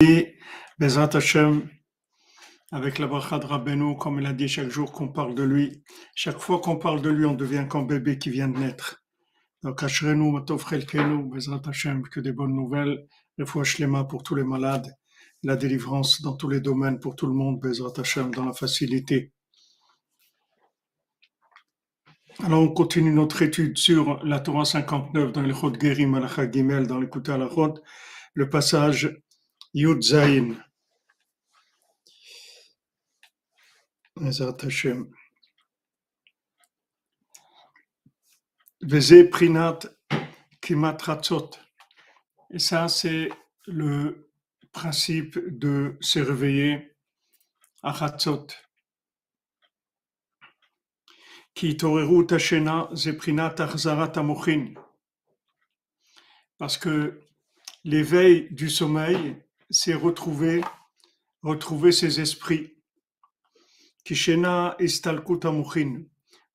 Et Bezrat Hashem, avec la bracha de Rabbeinu, comme il a dit chaque jour qu'on parle de lui, chaque fois qu'on parle de lui, on devient comme bébé qui vient de naître. Donc, Ashrenu, Matov Chelkenu, Bezrat Hashem, que des bonnes nouvelles, le Shlema pour tous les malades, la délivrance dans tous les domaines pour tout le monde, Bezrat Hashem, dans la facilité. Alors, on continue notre étude sur la Torah 59 dans le Chod Gerim al Gimel, dans l'écoute à la Chod, le passage Yud Hashem. Veze Prinat Kimat Ratzot. Et ça, c'est le principe de se réveiller à Ratzot. Ki toreru tashena zeprinat achzarat amochin. Parce que l'éveil du sommeil, c'est retrouver, retrouver ses esprits. Kishena.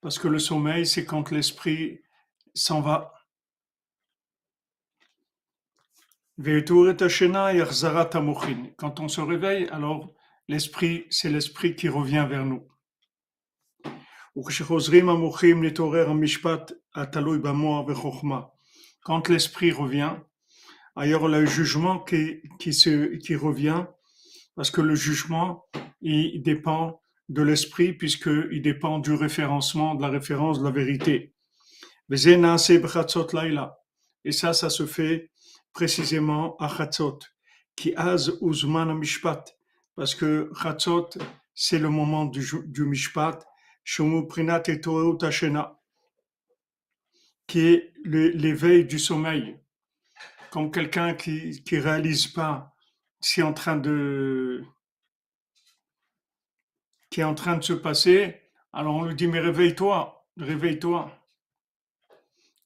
Parce que le sommeil, c'est quand l'esprit s'en va. Quand on se réveille, alors l'esprit, c'est l'esprit qui revient vers nous. Quand l'esprit revient, ailleurs le jugement qui, qui, se, qui revient, parce que le jugement, il dépend de l'esprit, puisqu'il dépend du référencement, de la référence de la vérité. Et ça, ça se fait précisément à Chatzot, qui az uzman mishpat, parce que Chatzot, c'est le moment du, du mishpat, prinat et qui est l'éveil du sommeil. Comme quelqu'un qui qui réalise pas, qui est en train de qui est en train de se passer, alors on lui dit mais réveille-toi, réveille-toi.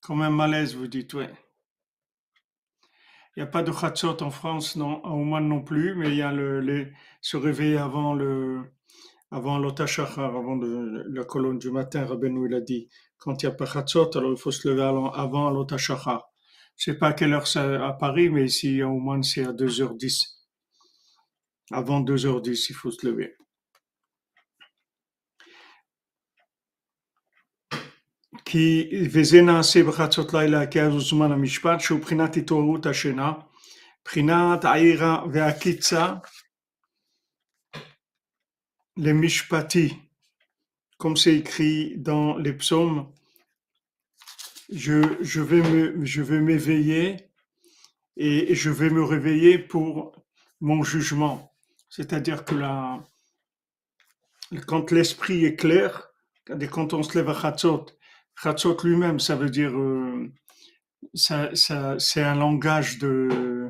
Comme un malaise, vous dites, ouais. Il n'y a pas de khatsot en France, non, au moins non plus, mais il y a le, se réveiller avant le, avant avant la colonne du matin, Rabbeinu il a dit, quand il n'y a pas khatsot, alors il faut se lever avant l'otashachar. Je sais pas à quelle heure c'est à Paris, mais ici, au moins, c'est à 2h10. Avant 2h10, il faut se lever. כי וזה נעשה בחצות לילה כי אז הוא זמן המשפט שהוא בחינת התעוררות השינה, בחינת העירה והקיצה למשפטי, comme c'est écrit dans les psaumes, je, vais me, je vais m'éveiller et je vais me réveiller pour mon jugement. C'est-à-dire que la, quand l'esprit est clair, quand on se lève à Chatzot Chatzot lui-même, ça veut dire, euh, ça, ça, c'est un langage de,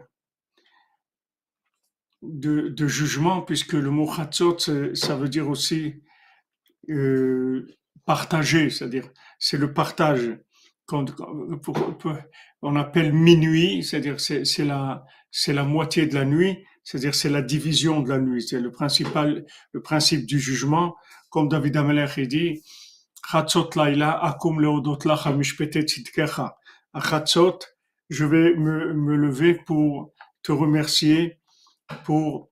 de, de, jugement, puisque le mot Chatzot, ça veut dire aussi euh, partager, c'est-à-dire, c'est le partage. Quand, on appelle minuit, c'est-à-dire c'est, la c'est la moitié de la nuit, c'est-à-dire c'est la division de la nuit, c'est le principal le principe du jugement, comme David Amelech dit, Laila, Akum Leodot Lach Mishpete Tzidkecha. À je vais me, me lever pour te remercier pour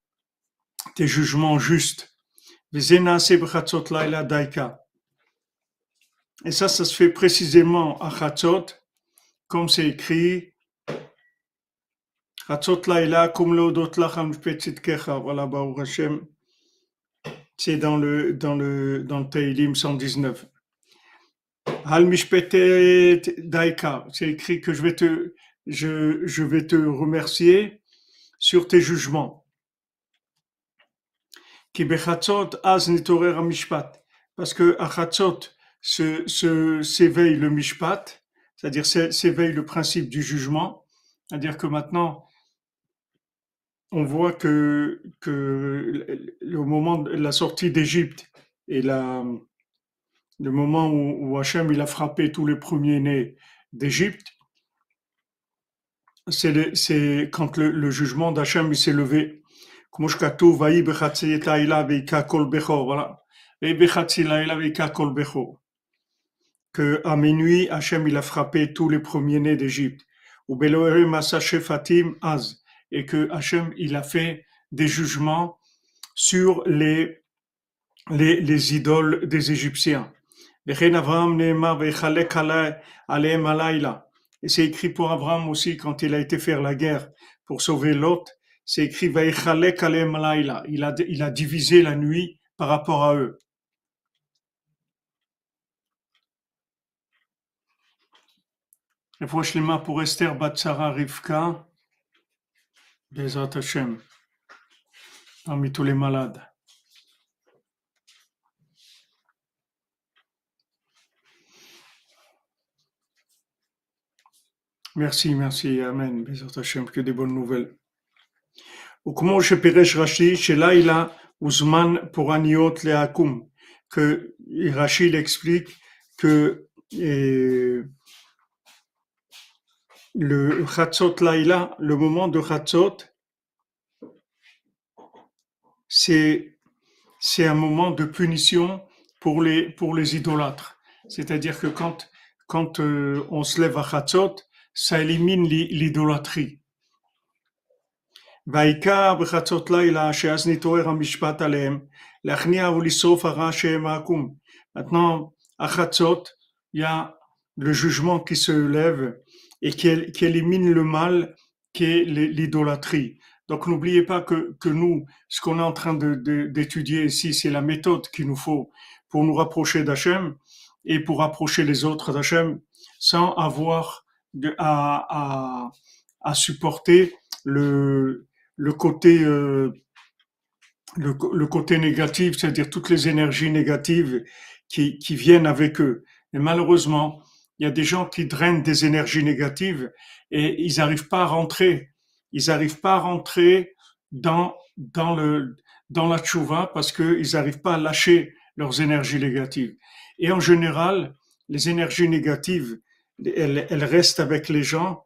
tes jugements justes. B'chatzot Laila Daika. Et ça, ça se fait précisément à Chatzot, comme c'est écrit. Chatzot Laila, Kum Leodot Lach Mishpete Tzidkecha. Voilà, Baruch Hashem. C'est dans le, dans le, dans le Teilim 119. Al Daika, c'est écrit que je vais te, je, je vais te remercier sur tes jugements. Ki az mishpat. Parce que à Chatzot s'éveille le mishpat, c'est-à-dire s'éveille le principe du jugement. C'est-à-dire que maintenant, on voit que, que le moment de la sortie d'Égypte et le moment où, Hachem il a frappé tous les premiers-nés d'Égypte, c'est quand le, jugement d'Hachem s'est levé. Voilà. Que à minuit, Hachem il a frappé tous les premiers-nés d'Égypte. Et que Hachem il a fait des jugements sur les, les, les idoles des Égyptiens. Et c'est écrit pour Abraham aussi quand il a été faire la guerre pour sauver Lot. C'est écrit il a, il a divisé la nuit par rapport à eux. Refoua pour Esther Batsara Rivka, Bezat Hashem, parmi tous les malades. Merci, merci, Amen, Bezat Hashem, que des bonnes nouvelles. וכמו שפירש רש"י, שלילה הוא זמן פורעניות להקום, que Rashi l'explique que eh, le Chatzot Laïla, le moment de Chatzot, c'est, c'est un moment de punition pour les, pour les idolâtres. C'est-à-dire que quand, quand euh, on se lève à Chatzot, ça élimine l'idolâtrie. Maintenant, à Chatzot, il y a le jugement qui se lève et qui, élimine le mal qui est l'idolâtrie. Donc n'oubliez pas que, que nous, ce qu'on est en train d'étudier ici, c'est la méthode qu'il nous faut pour nous rapprocher d'Hachem et pour rapprocher les autres d'Hachem sans avoir à, à, supporter le, le côté euh, le, côté négatif, c'est-à-dire toutes les énergies négatives qui, qui viennent avec eux. Et malheureusement, il y a des gens qui drainent des énergies négatives et ils n'arrivent pas à rentrer. Ils n'arrivent pas à rentrer dans, dans, le, dans la tchouva parce qu'ils n'arrivent pas à lâcher leurs énergies négatives. Et en général, les énergies négatives, elles, elles restent avec les gens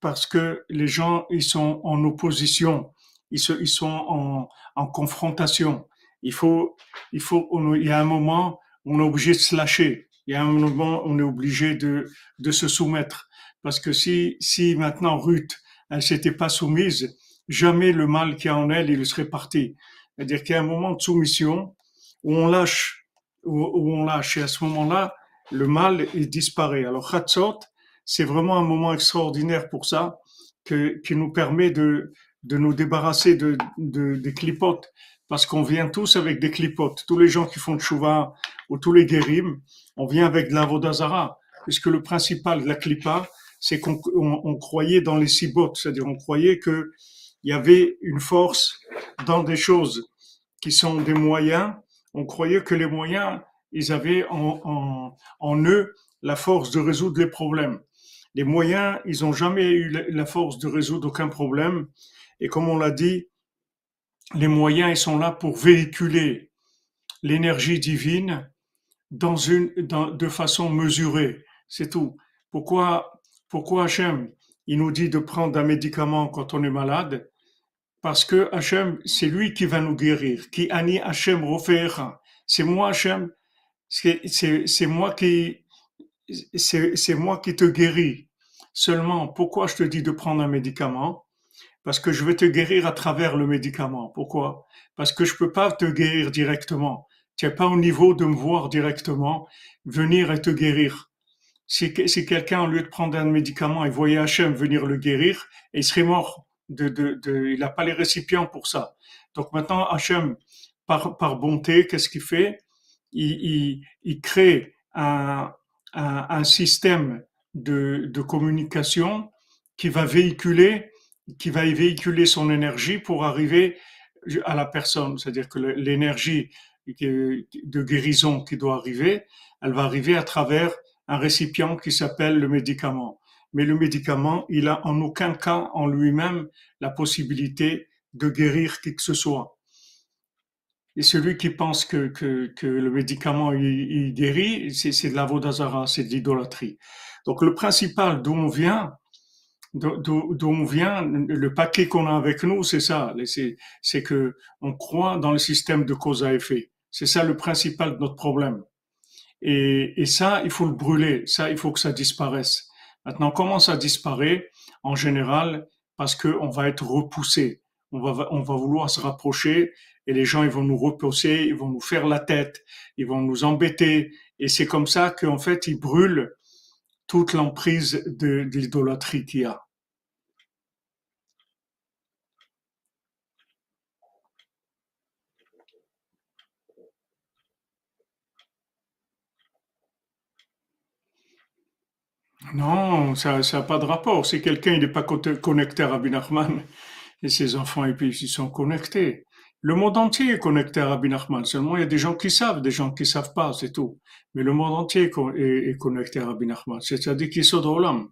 parce que les gens, ils sont en opposition, ils, se, ils sont en, en confrontation. Il faut, il faut, il y a un moment, on est obligé de se lâcher il y a un moment, on est obligé de, de se soumettre. Parce que si, si maintenant Ruth, elle s'était pas soumise, jamais le mal qui a en elle, il serait parti. C'est-à-dire qu'il y a un moment de soumission où on lâche, où, on lâche. Et à ce moment-là, le mal, il disparaît. Alors, Khatsot, c'est vraiment un moment extraordinaire pour ça, que, qui nous permet de, de nous débarrasser de, de, des clipotes parce qu'on vient tous avec des clipotes. Tous les gens qui font de chouva ou tous les guérims, on vient avec de la vodazara, puisque le principal de la clipa, c'est qu'on on, croyait dans les cibotes, c'est-à-dire on croyait que il y avait une force dans des choses qui sont des moyens. On croyait que les moyens, ils avaient en, en, en eux la force de résoudre les problèmes. Les moyens, ils n'ont jamais eu la force de résoudre aucun problème. Et comme on l'a dit, les moyens ils sont là pour véhiculer l'énergie divine dans une, dans, de façon mesurée. C'est tout. Pourquoi, pourquoi Hachem, il nous dit de prendre un médicament quand on est malade? Parce que Hachem, c'est lui qui va nous guérir. Qui ani Hachem rofeera. C'est moi Hachem. C'est moi qui, c'est moi qui te guéris. Seulement, pourquoi je te dis de prendre un médicament? parce que je vais te guérir à travers le médicament. Pourquoi? Parce que je peux pas te guérir directement. Tu n'es pas au niveau de me voir directement, venir et te guérir. Si, quelqu'un, au lieu de prendre un médicament, il voyait Hachem venir le guérir, il serait mort. Il n'a pas les récipients pour ça. Donc maintenant, Hachem, par, bonté, qu'est-ce qu'il fait? Il, crée un, système de, de communication qui va véhiculer qui va véhiculer son énergie pour arriver à la personne. C'est-à-dire que l'énergie de guérison qui doit arriver, elle va arriver à travers un récipient qui s'appelle le médicament. Mais le médicament, il a en aucun cas en lui-même la possibilité de guérir qui que ce soit. Et celui qui pense que, que, que le médicament il, guérit, c'est de la vodazara, c'est de l'idolâtrie. Donc le principal d'où on vient, d'où vient le paquet qu'on a avec nous, c'est ça. C'est que on croit dans le système de cause à effet. C'est ça le principal de notre problème. Et, et, ça, il faut le brûler. Ça, il faut que ça disparaisse. Maintenant, comment ça disparaît? En général, parce qu'on va être repoussé. on va, on va vouloir se rapprocher et les gens ils vont nous repousser, ils vont nous faire la tête, ils vont nous embêter et c'est comme ça qu'en fait ils brûlent toute l'emprise de, de l'idolâtrie qu'il y a. Non, ça n'a pas de rapport. Si quelqu'un n'est pas connecté à Rabbi Nachman et ses enfants, et puis ils sont connectés. Le monde entier est connecté à Rabbi Nachman. Seulement, il y a des gens qui savent, des gens qui savent pas, c'est tout. Mais le monde entier est, connecté à Rabbi Nachman. C'est-à-dire qu'ils sont dans l'âme.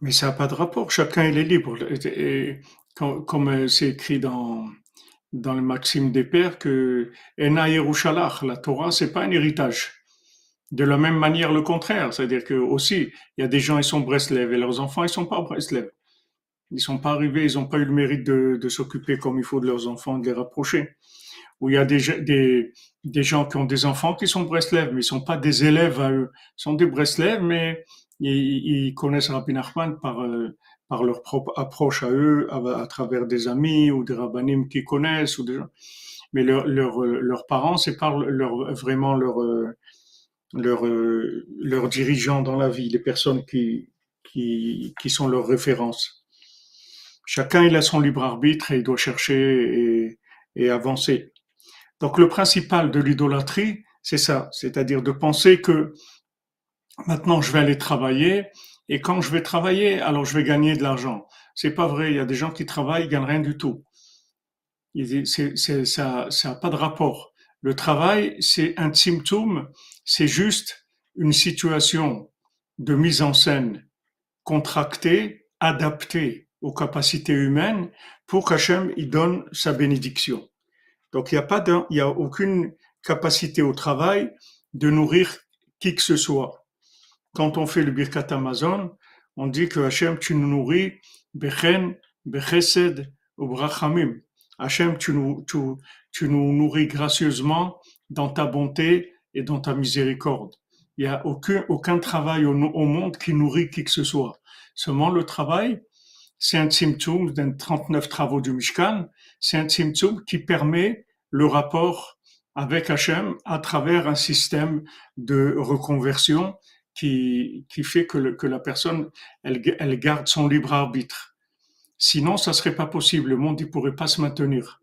Mais ça n'a pas de rapport. Chacun il est libre. Et, comme c'est écrit dans dans le Maxime des Pères que Ena Yerushalach, la Torah, c'est pas un héritage. De la même manière, le contraire, c'est-à-dire que aussi, il y a des gens, ils sont Breslev et leurs enfants, ils sont pas Breslev. Ils sont pas arrivés, ils n'ont pas eu le mérite de, de s'occuper comme il faut de leurs enfants, de les rapprocher. Ou il y a des, des, des gens qui ont des enfants qui sont Breslev, mais ils sont pas des élèves à eux. Ils sont des Breslev, mais ils, ils connaissent Rabbi Nachman par, euh, par leur propre approche à eux, à, travers des amis ou des rabbinim qu'ils connaissent, ou mais leurs leurs parents, c'est par leur, vraiment leur, leur, leurs dirigeants dans la vie, les personnes qui, qui, qui sont leurs références. Chacun, il a son libre arbitre et il doit chercher et avancer. Donc le principal de l'idolâtrie, c'est ça, c'est-à-dire de penser que maintenant je vais aller travailler et quand je vais travailler, alors je vais gagner de l'argent. C'est pas vrai. Il y a des gens qui travaillent, ils gagnent rien du tout. C'est, c'est, ça, n'a pas de rapport. Le travail, c'est un symptôme, c'est juste une situation de mise en scène contractée, adaptée aux capacités humaines pour qu'Hachem y donne sa bénédiction. Donc il n'y a pas il y a aucune capacité au travail de nourrir qui que ce soit quand on fait le Birkat Amazon, on dit que Hachem, tu nous nourris, Bechen, Bechesed, ou Brachamim. Hachem, tu nous, tu, tu nous nourris gracieusement dans ta bonté et dans ta miséricorde. Il n'y a aucun, aucun travail au, au, monde qui nourrit qui que ce soit. Seulement le travail, c'est un symptôme d'un 39 travaux du Mishkan, c'est un symptôme qui permet le rapport avec Hachem à travers un système de reconversion qui, qui fait que, le, que la personne, elle, elle, garde son libre arbitre. Sinon, ça serait pas possible. Le monde, il pourrait pas se maintenir.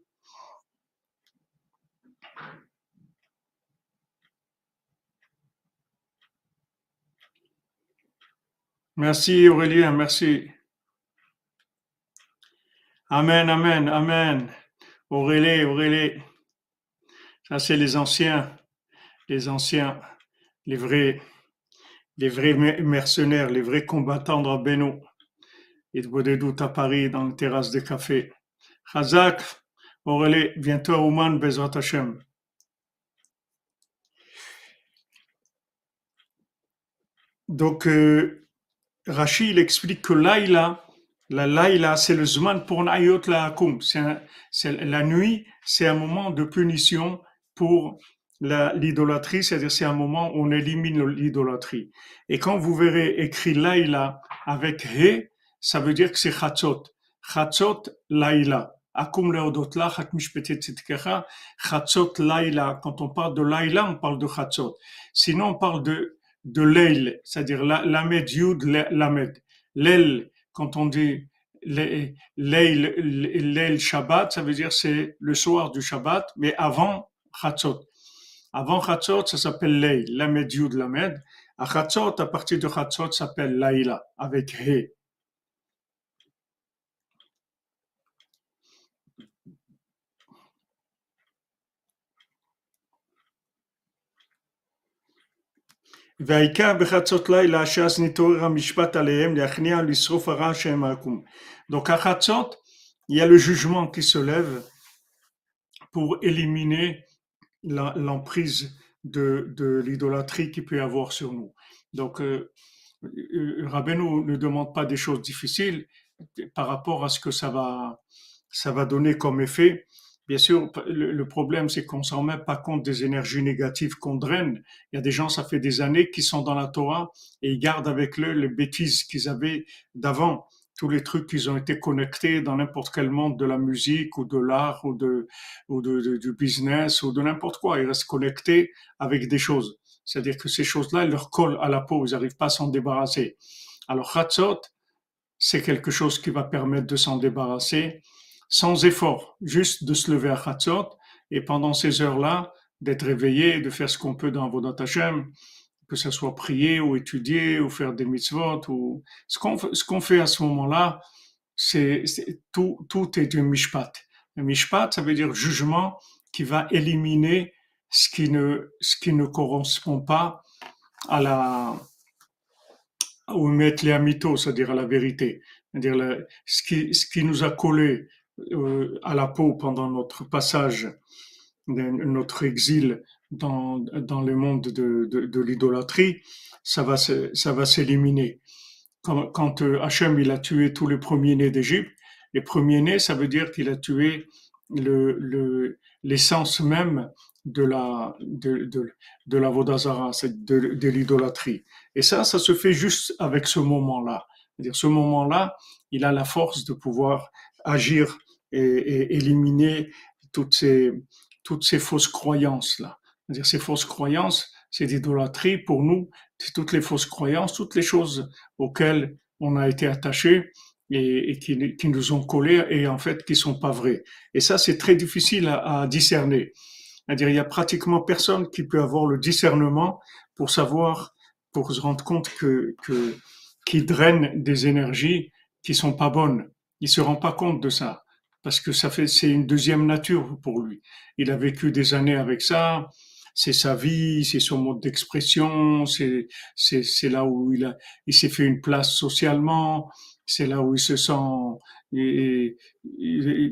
Merci Aurélien, merci. Amen, amen, amen. Aurélie, Aurélie. Ça, c'est les anciens, les anciens, les vrais les vrais mercenaires, les vrais combattants de Rabbeinu. Ils de doute à Paris, dans les terrasses des cafés. Aurélie, bientôt à Ouman, Bezrat Hashem. Donc, euh, Rachid, il explique que Laïla, la c'est le Zman pour Nayot la C'est la nuit, c'est un moment de punition pour l'idolâtrie, c'est-à-dire c'est un moment où on élimine l'idolâtrie. Et quand vous verrez écrit Laïla avec He, ça veut dire que c'est Chatzot. Chatzot Laïla. Akum leodotla, Chatzot Laïla. Quand on parle de Laïla, on parle de Chatzot. Sinon, on parle de, de Leil, c'est-à-dire Lamed Yud Lamed. L'El, quand on dit Leil Shabbat, ça veut dire c'est le soir du Shabbat, mais avant Chatzot. Avant Khatsot, ça s'appelle Lei, Lamed Yud Lamed. À Khatsot, à partir de Khatsot, ça s'appelle Laïla, avec He. Donc à Khatsot, il y a le jugement qui se lève pour éliminer l'emprise de, de l'idolâtrie qu'il peut avoir sur nous. Donc, euh, euh Rabbeinu ne demande pas des choses difficiles par rapport à ce que ça va, ça va donner comme effet. Bien sûr, le, problème, c'est qu'on s'en met pas compte des énergies négatives qu'on draine. Il y a des gens, ça fait des années, qui sont dans la Torah et ils gardent avec eux les bêtises qu'ils avaient d'avant. Tous les trucs qu'ils ont été connectés dans n'importe quel monde de la musique ou de l'art ou de, ou de, du business ou de n'importe quoi. Ils restent connectés avec des choses. C'est-à-dire que ces choses-là, elles leur collent à la peau. Ils n'arrivent pas à s'en débarrasser. Alors, Hatzot, c'est quelque chose qui va permettre de s'en débarrasser sans effort, juste de se lever à Chatzot et pendant ces heures-là, d'être réveillé, de faire ce qu'on peut dans vos Hashem, que ce soit prier ou étudier ou faire des mitzvot ou ce qu'on ce qu'on fait à ce moment-là, c'est tout tout est du mishpat. Le mishpat, ça veut dire jugement qui va éliminer ce qui ne ce qui ne correspond pas à la ou mettre les amitos, c'est-à-dire à la vérité, c'est-à-dire ce qui ce qui nous a collé euh, à la peau pendant notre passage, notre exil dans, dans le monde de, de, de l'idolâtrie, ça va, ça va s'éliminer. Quand, quand euh, Hachem il a tué tous les premiers-nés d'Égypte, les premiers-nés, ça veut dire qu'il a tué le, le, l'essence même de la de, de, de la Vodazara, de, de l'idolâtrie. Et ça, ça se fait juste avec ce moment-là. C'est-à-dire ce moment-là, il a la force de pouvoir agir et, éliminer toutes ces, toutes ces fausses croyances-là. C'est-à-dire ces fausses croyances, c'est d'idolâtrie pour nous, c'est toutes les fausses croyances, toutes les choses auxquelles on a été attaché et, qui, nous ont collés et en fait qui sont pas vraies. Et ça, c'est très difficile à, à discerner. C'est-à-dire, il y a pratiquement personne qui peut avoir le discernement pour savoir, pour se rendre compte que, que qui draine des énergies qui sont pas bonnes. Il se rend pas compte de ça parce que ça fait, c'est une deuxième nature pour lui. Il a vécu des années avec ça, c'est sa vie, c'est son mode d'expression, c'est, c'est, là où il a, il s'est fait une place socialement, c'est là où il se sent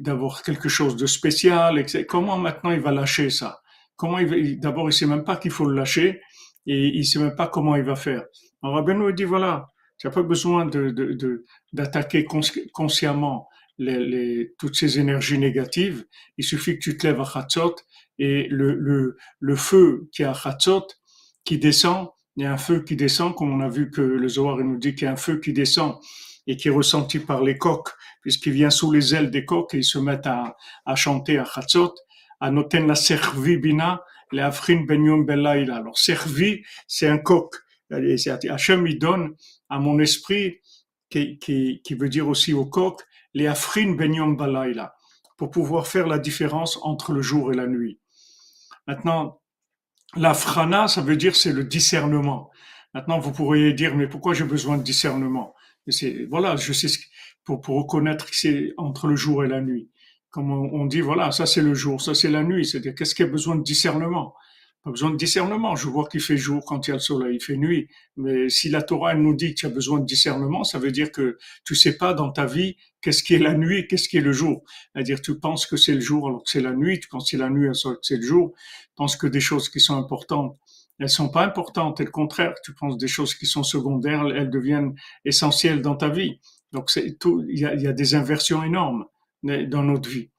d'avoir quelque chose de spécial. Comment maintenant il va lâcher ça? Comment il d'abord il sait même pas qu'il faut le lâcher et il sait même pas comment il va faire. Alors Rabbeinu dit voilà, tu n'as pas besoin de, de, de d'attaquer consciemment les, les, toutes ces énergies négatives, il suffit que tu te lèves à Chatzot et le, le, le feu qui est à Chatzot, qui descend, il y a un feu qui descend, comme on a vu que le Zohar nous dit qu'il y a un feu qui descend et qui est ressenti par les coqs, puisqu'il vient sous les ailes des coqs et ils se mettent à, à chanter à Chatzot, à noter la servi bina, les afrin belaïla. Alors servi, c'est un coq. Hachem, il donne à mon esprit, qui, qui, qui veut dire aussi au coq, les afrin benyom balayla, pour pouvoir faire la différence entre le jour et la nuit. Maintenant, la frana, ça veut dire c'est le discernement. Maintenant, vous pourriez dire, mais pourquoi j'ai besoin de discernement? C'est, Voilà, je sais pour, pour reconnaître que c'est entre le jour et la nuit. Comme on, on dit, voilà, ça c'est le jour, ça c'est la nuit. C'est-à-dire, qu'est-ce qu'il y a besoin de discernement? Pas besoin de discernement. Je vois qu'il fait jour quand il y a le soleil, il fait nuit. Mais si la Torah nous dit qu'il y a besoin de discernement, ça veut dire que tu sais pas dans ta vie qu'est-ce qui est la nuit, qu'est-ce qui est le jour. C'est-à-dire tu penses que c'est le jour alors que c'est la nuit, tu penses que c'est la nuit alors que c'est le jour. Tu penses que des choses qui sont importantes, elles sont pas importantes. Et le contraire, tu penses des choses qui sont secondaires, elles deviennent essentielles dans ta vie. Donc il y a des inversions énormes dans notre vie.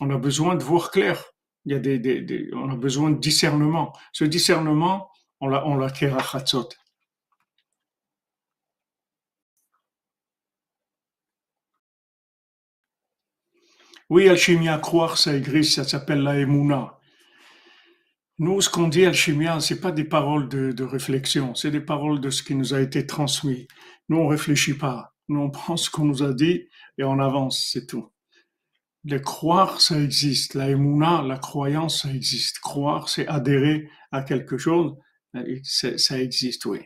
On a besoin de voir clair il y a des, on a besoin de discernement. Ce discernement, on l'a, on l'acquiert à Chatzot. Oui, alchimia, croire, ça existe, ça s'appelle la emuna. Nous, ce qu'on dit alchimia, c'est pas des paroles de, de réflexion, c'est des paroles de ce qui nous a été transmis. Nous, on réfléchit pas. Nous, on prend ce qu'on nous a dit et on avance, c'est tout Le croire, ça existe. La émouna, la croyance, ça existe. Croire, c'est adhérer à quelque chose. Ça existe, oui.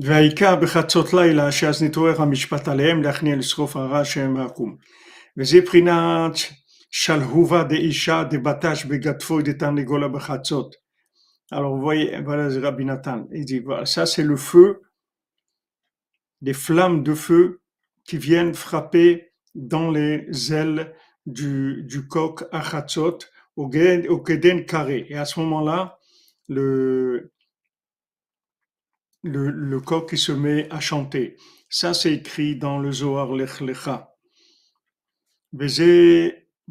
והעיקר בחצות לילה שאז נתעורר המשפט עליהם להכניע לסחוף הרע שהם העקום. וזה בחינת שלהובה דאישה דבטש בגדפו דתרנגולה בחצות. Alors vous voyez, voilà Rabbi Nathan, il dit, voilà, ça c'est le feu, des flammes de feu qui viennent frapper dans les ailes du, du coq à Chatzot au, au carré. Et à ce moment-là, le, le, coq qui se met à chanter. Ça, c'est écrit dans le Zohar Lech Lecha.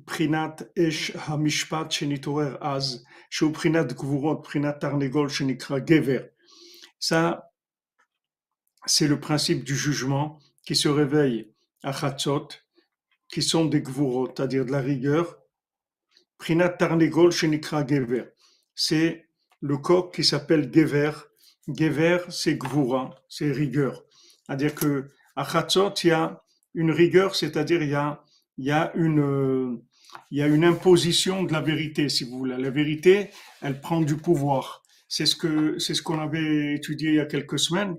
Prinat esh hamishpat shenitorer az, shu prinat gvurot, prinat tarnegol shenikra gever. Ça, c'est le principe du jugement qui se réveille à Chatzot, qui sont des gvurot, c'est-à-dire de la rigueur. Prinat Tarnegol Shenikra Gever. C'est le coq qui s'appelle Gever. Gever, c'est gvura, c'est rigueur. C'est-à-dire que à Chatzot, il y a une rigueur, c'est-à-dire il y a, il y a une, il y a une imposition de la vérité, si vous voulez. La vérité, elle prend du pouvoir. C'est ce que, c'est ce qu'on avait étudié il y a quelques semaines.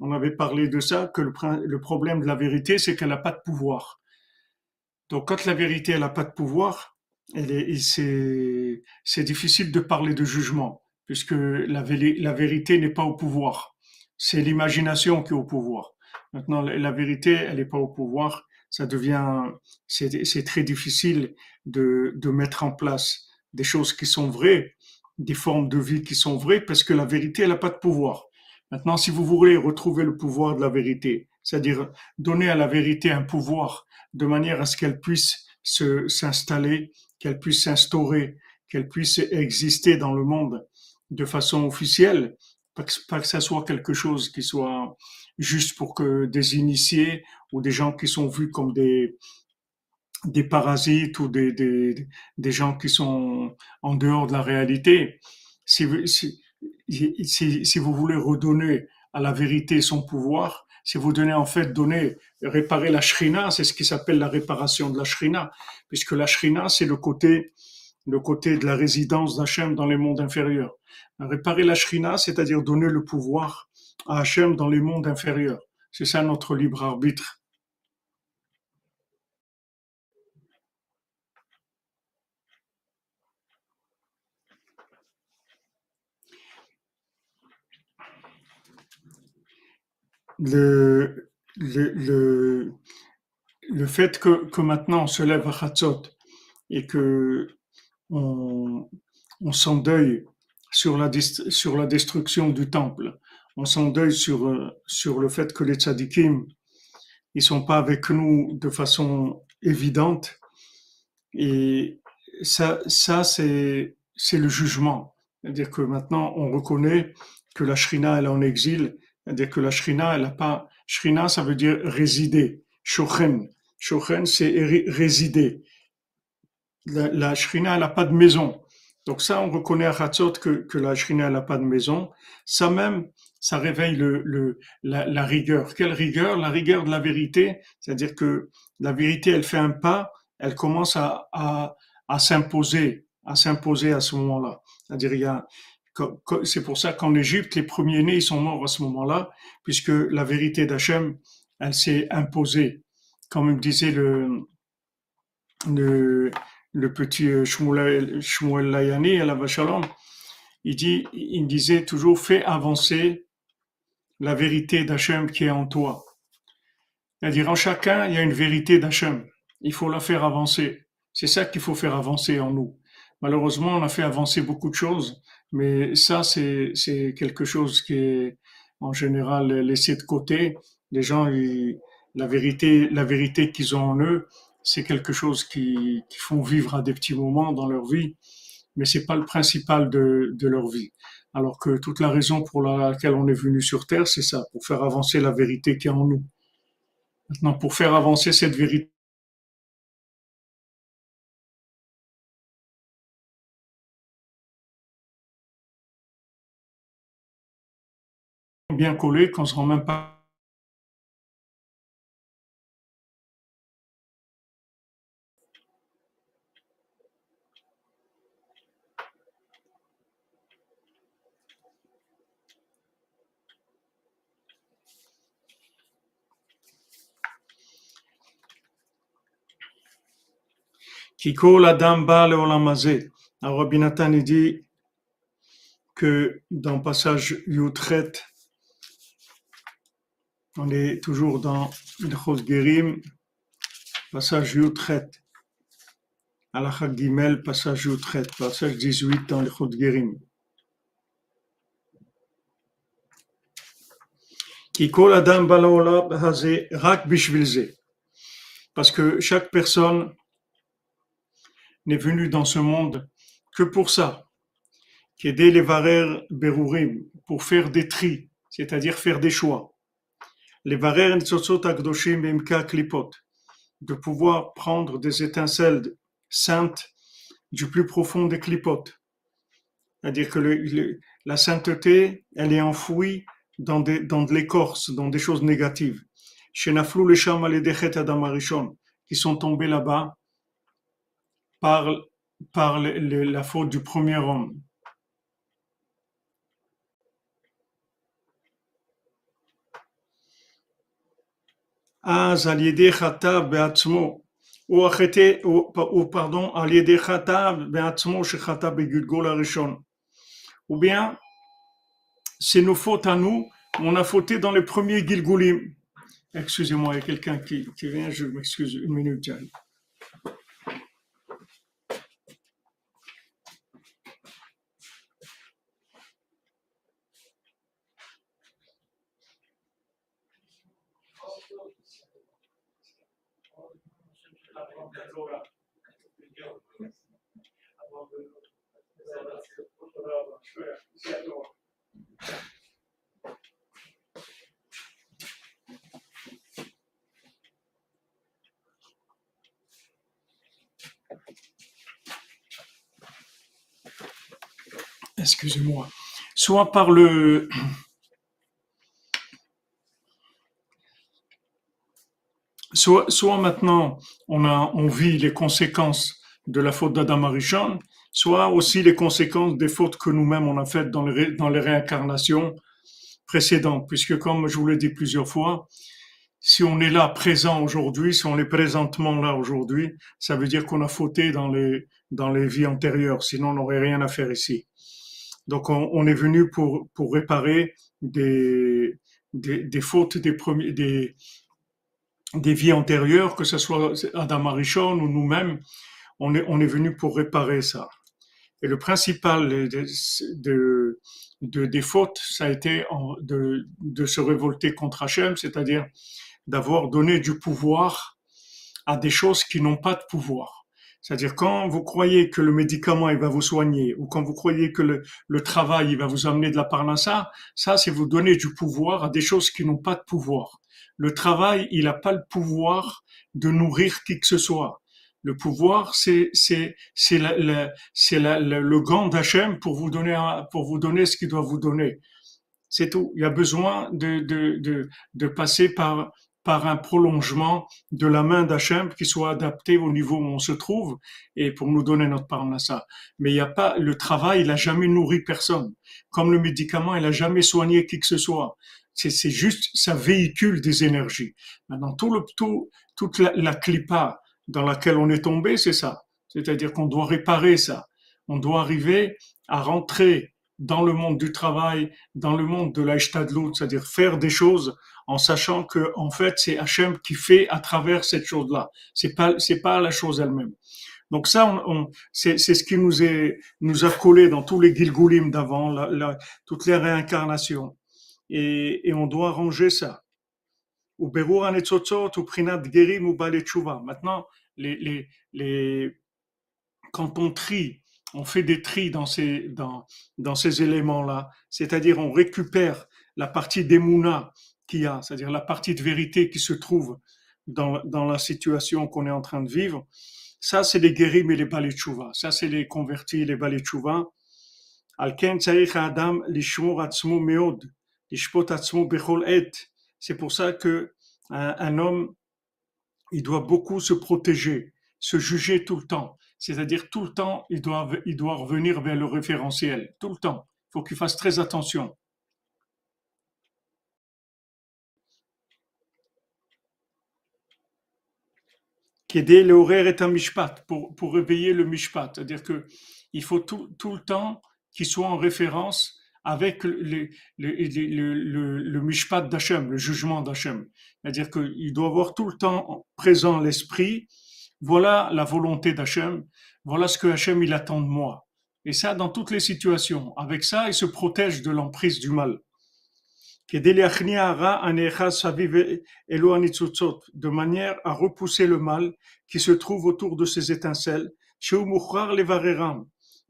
On avait parlé de ça, que le, problème de la vérité, c'est qu'elle n'a pas de pouvoir. Donc, quand la vérité, elle n'a pas de pouvoir, c'est, difficile de parler de jugement, puisque la, la vérité n'est pas au pouvoir. C'est l'imagination qui est au pouvoir. Maintenant, la vérité, elle n'est pas au pouvoir. Ça devient, c'est très difficile de, de mettre en place des choses qui sont vraies, des formes de vie qui sont vraies, parce que la vérité, elle n'a pas de pouvoir. Maintenant, si vous voulez retrouver le pouvoir de la vérité, c'est-à-dire donner à la vérité un pouvoir de manière à ce qu'elle puisse se, s'installer, qu'elle puisse s'instaurer, qu'elle puisse exister dans le monde de façon officielle, pas que, pas que ça soit quelque chose qui soit juste pour que des initiés ou des gens qui sont vus comme des, des parasites ou des, des, des gens qui sont en dehors de la réalité. Si, si, si, si vous voulez redonner à la vérité son pouvoir, si vous donnez en fait donner réparer la shrina, c'est ce qui s'appelle la réparation de la shrina, puisque la shrina c'est le côté le côté de la résidence d'Hachem dans les mondes inférieurs. Réparer la shrina, c'est-à-dire donner le pouvoir à Hachem dans les mondes inférieurs. C'est ça notre libre arbitre. Le, le, le, le fait que, que maintenant on se lève à Chatzot et que on, on s'endeuille sur la, sur la destruction du temple, on s'endeuille sur, euh, sur le fait que les tzadikim, ils sont pas avec nous de façon évidente. Et ça, ça c'est, c'est le jugement. C'est-à-dire que maintenant, on reconnaît que la shrina, elle est en exil. C'est-à-dire que la shrina, elle a pas, shrina, ça veut dire résider. Shochen. Shochen, c'est résider. La, la shrina, elle n'a pas de maison. Donc ça, on reconnaît à Hatzot que, que la shrina, elle n'a pas de maison. Ça même, ça réveille le, le, la, la, rigueur. Quelle rigueur? La rigueur de la vérité, c'est-à-dire que la vérité, elle fait un pas, elle commence à, à, à s'imposer, à s'imposer à ce moment-là. C'est-à-dire, il y a, c'est pour ça qu'en Égypte, les premiers-nés, sont morts à ce moment-là, puisque la vérité d'Hachem, elle s'est imposée. Comme me disait le, le, petit Shmuel, Shmuel Layani à la Vachalom, il dit, il disait toujours, fais avancer la vérité d'Hachem qui est en toi. C'est-à-dire, en chacun, il y a une vérité d'Hachem. Il faut la faire avancer. C'est ça qu'il faut faire avancer en nous. Malheureusement, on a fait avancer beaucoup de choses, mais ça, c'est, c'est quelque chose qui est en général laissé de côté. Les gens, la vérité, la vérité qu'ils ont en eux, c'est quelque chose qui, qui font vivre à des petits moments dans leur vie, mais c'est pas le principal de, de leur vie. Alors que toute la raison pour laquelle on est venu sur Terre, c'est ça, pour faire avancer la vérité qui est en nous. Maintenant, pour faire avancer cette vérité, bien collé qu'on se rend même pas Kiko Adam le Olamazé. Alors Rabbi Nathan dit que dans le passage Yutret, on est toujours dans Ilchot Gerim, passage Yutret. Alakha Gimel, passage Yutret, passage 18 dans Ilchot Gerim. Parce que chaque personne n'est venue dans ce monde que pour ça. Qu'aider les varer berurim, pour faire des tris, c'est-à-dire faire des choix. De pouvoir prendre des étincelles saintes du plus profond des clipotes. C'est-à-dire que la sainteté, elle est enfouie dans, de l'écorce, dans des choses négatives. Chez Naflou les qui sont tombés là-bas par la faute du premier homme. אז על ידי חטא בעצמו, ou, ou pardon, על ידי חטא בעצמו שחטא בגלגול הראשון. Ou bien, c'est nos fautes à nous, on a fauté dans les premiers Gilgulim. Excusez-moi, il y a quelqu'un qui, qui vient, je m'excuse une minute, j'arrive. Excusez-moi. Soit par le, soit, soit maintenant on, a, on vit les conséquences de la faute d'Adam Arishon, soit aussi les conséquences des fautes que nous-mêmes on a faites dans les, dans les réincarnations précédentes. Puisque comme je vous l'ai dit plusieurs fois, si on est là présent aujourd'hui, si on est présentement là aujourd'hui, ça veut dire qu'on a fauté dans les, dans les vies antérieures, sinon on n'aurait rien à faire ici. Donc on, est venu pour, pour réparer des, des, des fautes des, premiers, des, des vies antérieures, que ce soit Adam Arishon ou nous-mêmes, on est, on est venu pour réparer ça. Et le principal de, de, de des fautes, ça a été de, de se révolter contre Hachem, c'est-à-dire d'avoir donné du pouvoir à des choses qui n'ont pas de pouvoir. C'est-à-dire quand vous croyez que le médicament il va vous soigner ou quand vous croyez que le, le travail il va vous amener de la parnassa, ça c'est vous donner du pouvoir à des choses qui n'ont pas de pouvoir. Le travail, il n'a pas le pouvoir de nourrir qui que ce soit. Le pouvoir, c'est c'est c'est c'est le gant d'Hachem pour vous donner pour vous donner ce qu'il doit vous donner. C'est tout. Il y a besoin de de de, de passer par par un prolongement de la main d'Hachem qui soit adapté au niveau où on se trouve et pour nous donner notre parnassa. Mais il n'y a pas, le travail, il n'a jamais nourri personne. Comme le médicament, il n'a jamais soigné qui que ce soit c'est juste, ça véhicule des énergies. Maintenant, tout le, tout, toute la, la clipa dans laquelle on est tombé, c'est ça. C'est-à-dire qu'on doit réparer ça. On doit arriver à rentrer dans le monde du travail, dans le monde de l'Aishtadlout, c'est-à-dire faire des choses en sachant que, en fait, c'est Hachem qui fait à travers cette chose-là. C'est pas, c'est pas la chose elle-même. Donc ça, on, on c'est, ce qui nous est, nous a collé dans tous les Gilgulim d'avant, toutes les réincarnations et, et on doit ranger ça. Ou ou prinat gerim ou Maintenant, les, les, les, quand on trie, on fait des tris dans ces, éléments-là, c'est-à-dire on récupère la partie d'Emouna qu'il y a, c'est-à-dire la partie de vérité qui se trouve dans, la situation qu'on est en train de vivre. Ça, c'est les guérim et les baletchouva. Ça, c'est les convertis, les baletchouva. Alken adam lishmur atzmo meod. C'est pour ça que un, homme, il doit beaucoup se protéger, se juger tout le temps. C'est-à-dire tout le temps, il doit, il doit revenir vers le référentiel. Tout le temps. Il faut qu'il fasse très attention. Qu'aider horaires est un mishpat, pour, pour réveiller le mishpat. C'est-à-dire que il faut tout, tout le temps qu'il soit en référence avec le, le, le, le, mishpat d'Hachem, le jugement d'Hachem. C'est-à-dire qu'il doit avoir tout le temps présent l'esprit, voilà la volonté d'Hachem, voilà ce que Hachem il attend de moi. Et ça dans toutes les situations. Avec ça, il se protège de l'emprise du mal. de manière à repousser le mal qui se trouve autour de ces étincelles.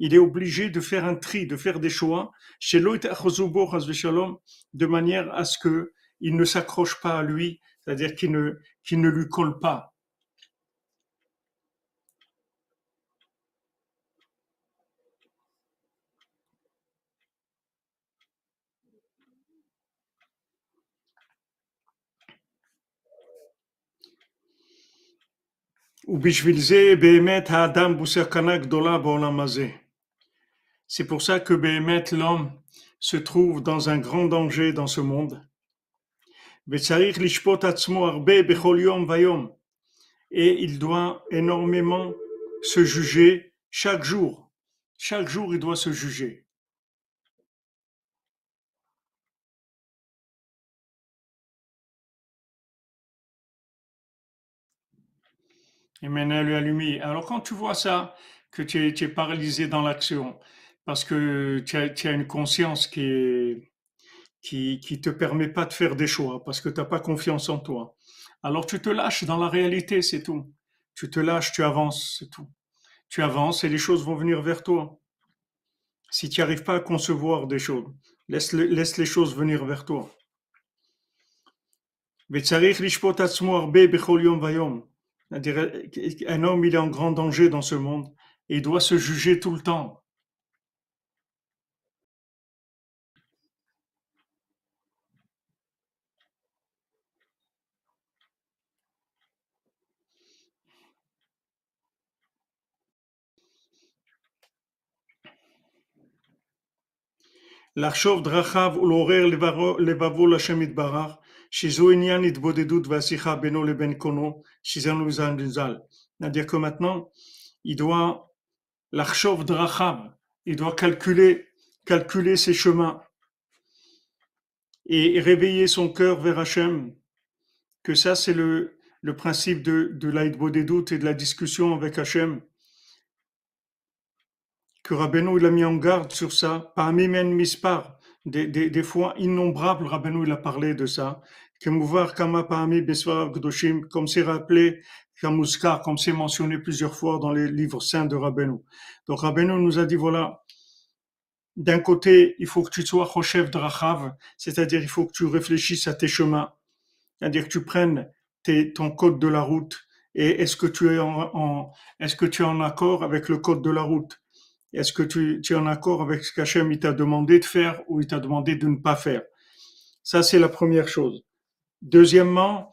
Il est obligé de faire un tri, de faire des choix, de manière à ce que il ne s'accroche pas à lui, c'est-à-dire qu'il ne, qu'il ne lui colle pas. C'est pour ça que l'homme, se trouve dans un grand danger dans ce monde. Et il doit énormément se juger chaque jour. Chaque jour, il doit se juger. Et maintenant, lui allumé. Alors, quand tu vois ça, que tu es paralysé dans l'action, parce que tu as, une conscience qui est, qui, qui te permet pas de faire des choix, parce que tu n'as pas confiance en toi. Alors, tu te lâches dans la réalité, c'est tout. Tu te lâches, tu avances, c'est tout. Tu avances et les choses vont venir vers toi. Si tu n'arrives pas à concevoir des choses, laisse, laisse les choses venir vers toi. Un homme, il est en grand danger dans ce monde et il doit se juger tout le temps. לחשוב דרכיו ולעורר לבבו לשם יתברך, שזו עניין התבודדות והשיחה בינו לבין קונו, שזה ז"ל. C'est-à-dire que maintenant, il doit l'achshov drachav, il doit calculer, calculer ses chemins et réveiller son cœur vers Hachem, que ça c'est le, le principe de, de l'aïdbodedut et de la discussion avec Hachem, que Rabbeinu il a mis en garde sur ça, parmi men mispar, des, des, des fois innombrables, Rabbeinu il a parlé de ça, comme c'est rappelé, comme c'est mentionné plusieurs fois dans les livres saints de Rabbeinu. Donc Rabbeinu nous a dit, voilà, d'un côté, il faut que tu sois Rochev Drachav, c'est-à-dire il faut que tu réfléchisses à tes chemins, c'est-à-dire que tu prennes tes, ton code de la route, et est-ce que tu es en est-ce que tu es en accord avec le code de la route? Est-ce que tu, es en accord avec ce qu'Hachem t'a demandé de faire ou il t'a demandé de ne pas faire? Ça, c'est la première chose. Deuxièmement,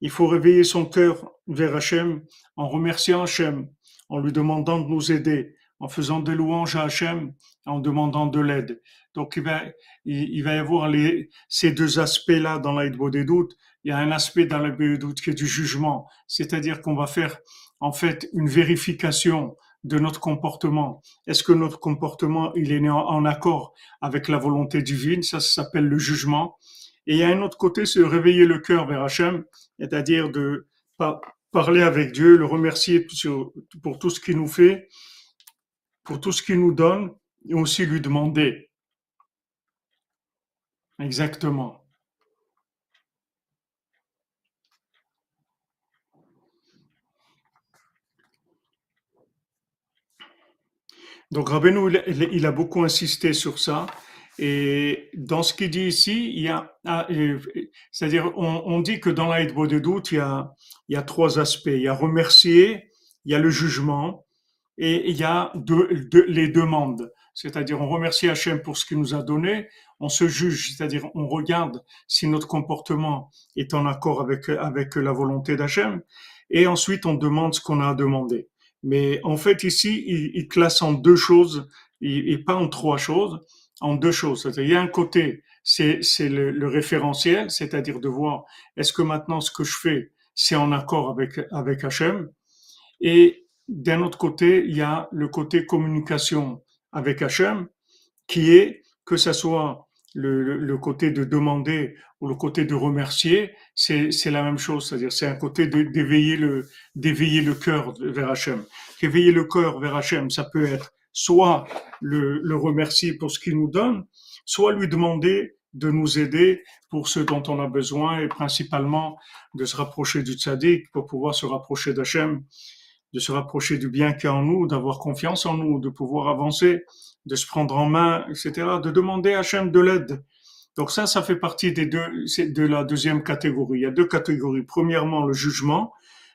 il faut réveiller son cœur vers Hachem en remerciant Hachem, en lui demandant de nous aider, en faisant des louanges à Hachem, en demandant de l'aide. Donc, il va, il, va y avoir les, ces deux aspects-là dans l'aide des doutes. Il y a un aspect dans l'aide des doutes qui est du jugement, c'est-à-dire qu'on va faire, en fait, une vérification de notre comportement. Est-ce que notre comportement, il est en, accord avec la volonté divine? Ça, ça s'appelle le jugement. Et il y a un autre côté, c'est réveiller le cœur vers Hachem, c'est-à-dire de parler avec Dieu, le remercier pour tout ce qu'il nous fait, pour tout ce qu'il nous donne, et aussi lui demander. Exactement. Donc Rabbeinu, il, a beaucoup insisté sur ça. Et dans ce qu'il dit ici, il y a, ah, c'est-à-dire, on, dit que dans l'aide de doute, il y, a, il trois aspects. Il y a remercier, il y a le jugement et il y a les demandes. C'est-à-dire, on remercie Hachem pour ce qu'il nous a donné, on se juge, c'est-à-dire, on regarde si notre comportement est en accord avec, avec la volonté d'Hachem, et ensuite on demande ce qu'on a demandé. Mais en fait, ici, il, classe en deux choses, et, pas en trois choses, en deux choses. Il y a un côté, c'est le, le référentiel, c'est-à-dire de voir est-ce que maintenant ce que je fais, c'est en accord avec, avec Hachem. Et d'un autre côté, il y a le côté communication avec Hachem, qui est que ça soit le, le, côté de demander le côté de remercier, c'est, la même chose. C'est-à-dire, c'est un côté d'éveiller le, d'éveiller le cœur vers Hachem. Éveiller le cœur vers Hachem, ça peut être soit le, le remercier pour ce qu'il nous donne, soit lui demander de nous aider pour ce dont on a besoin et principalement de se rapprocher du tzaddik pour pouvoir se rapprocher d'Hachem, de se rapprocher du bien qu'il y a en nous, d'avoir confiance en nous, de pouvoir avancer, de se prendre en main, etc., de demander à Hachem de l'aide. Donc ça, ça fait partie des deux, de la deuxième catégorie. Il y a deux catégories. Premièrement, le jugement,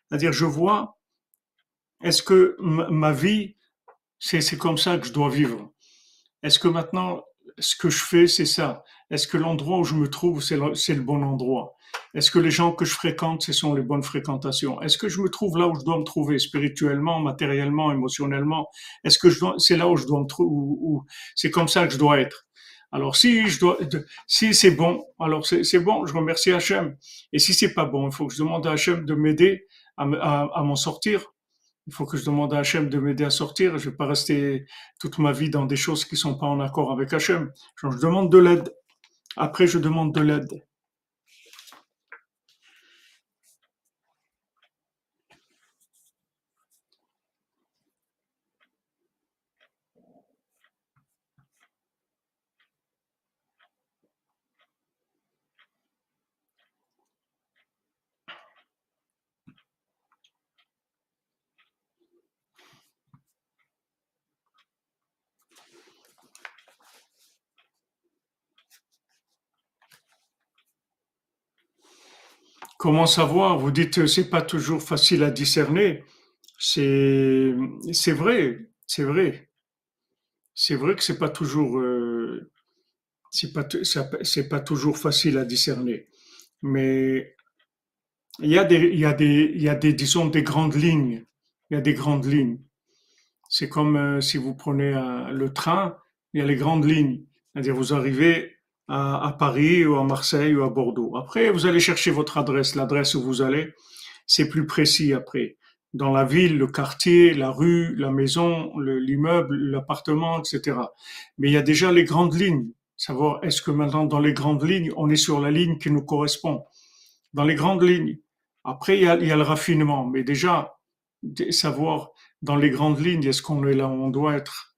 c'est-à-dire je vois, est-ce que ma vie, c'est comme ça que je dois vivre? Est-ce que maintenant, ce que je fais, c'est ça? Est-ce que l'endroit où je me trouve, c'est le, bon endroit? Est-ce que les gens que je fréquente, ce sont les bonnes fréquentations? Est-ce que je me trouve là où je dois me trouver spirituellement, matériellement, émotionnellement? Est-ce que c'est là où je dois me trouver ou c'est comme ça que je dois être? Alors si je dois, si c'est bon, alors c'est bon, je remercie Hachem. Et si c'est pas bon, il faut que je demande à Hachem de m'aider à, m'en sortir. Il faut que je demande à Hachem de m'aider à sortir. Je vais pas rester toute ma vie dans des choses qui sont pas en accord avec Hachem. je demande de l'aide. Après, je demande de l'aide. Comment savoir? Vous dites c'est pas toujours facile à discerner. C'est c'est vrai, c'est vrai, c'est vrai que c'est pas toujours euh, c'est pas c'est pas toujours facile à discerner. Mais il y a des il y a des il y a des disons des grandes lignes. Il y a des grandes lignes. C'est comme euh, si vous prenez le train, il y a les grandes lignes. C'est-à-dire vous arrivez à, Paris ou à Marseille ou à Bordeaux. Après, vous allez chercher votre adresse, l'adresse où vous allez, c'est plus précis après. Dans la ville, le quartier, la rue, la maison, l'immeuble, l'appartement, etc. Mais il y a déjà les grandes lignes. Savoir est-ce que maintenant dans les grandes lignes, on est sur la ligne qui nous correspond? Dans les grandes lignes. Après, il y a, il y a le raffinement. Mais déjà, savoir dans les grandes lignes, est-ce qu'on est là où on doit être?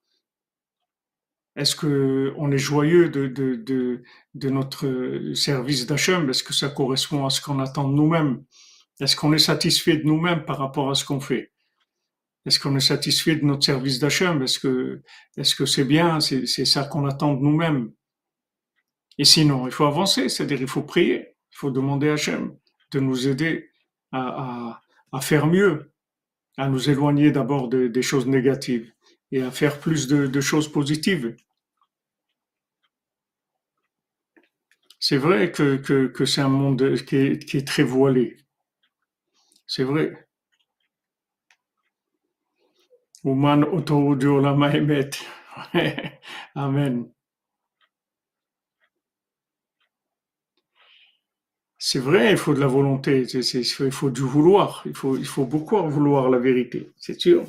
Est-ce que on est joyeux de, notre service d'Hachem? Est-ce que ça correspond à ce qu'on attend de nous-mêmes? Est-ce qu'on est satisfait de nous-mêmes par rapport à ce qu'on fait? Est-ce qu'on est satisfait de notre service d'Hachem? Est-ce que c'est bien? C'est ça qu'on attend de nous-mêmes. Et sinon, il faut avancer, c'est-à-dire il faut prier, il faut demander à Hachem de nous aider à faire mieux, à nous éloigner d'abord des choses négatives et à faire plus de, choses positives. C'est vrai que, c'est un monde qui est, très voilé. C'est vrai. Amen. C'est vrai, il faut de la volonté, il faut du vouloir, il faut beaucoup vouloir la vérité, c'est sûr.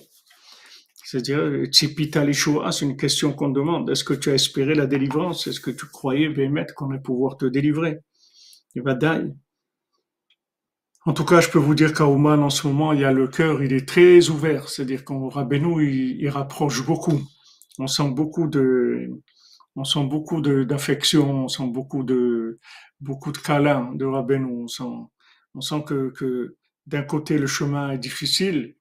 C'est-à-dire, Tzipita c'est une question qu'on demande. Est-ce que tu as espéré la délivrance? Est-ce que tu croyais, Bémet, qu'on allait pouvoir te délivrer? Il va En tout cas, je peux vous dire qu'à Ouman, en ce moment, il y a le cœur, il est très ouvert. C'est-à-dire qu'en Rabbeinu, il, rapproche beaucoup. On sent beaucoup de, on sent beaucoup d'affection, on sent beaucoup de, beaucoup de câlins de Rabbeinu. On sent, on sent que, que d'un côté, le chemin est difficile,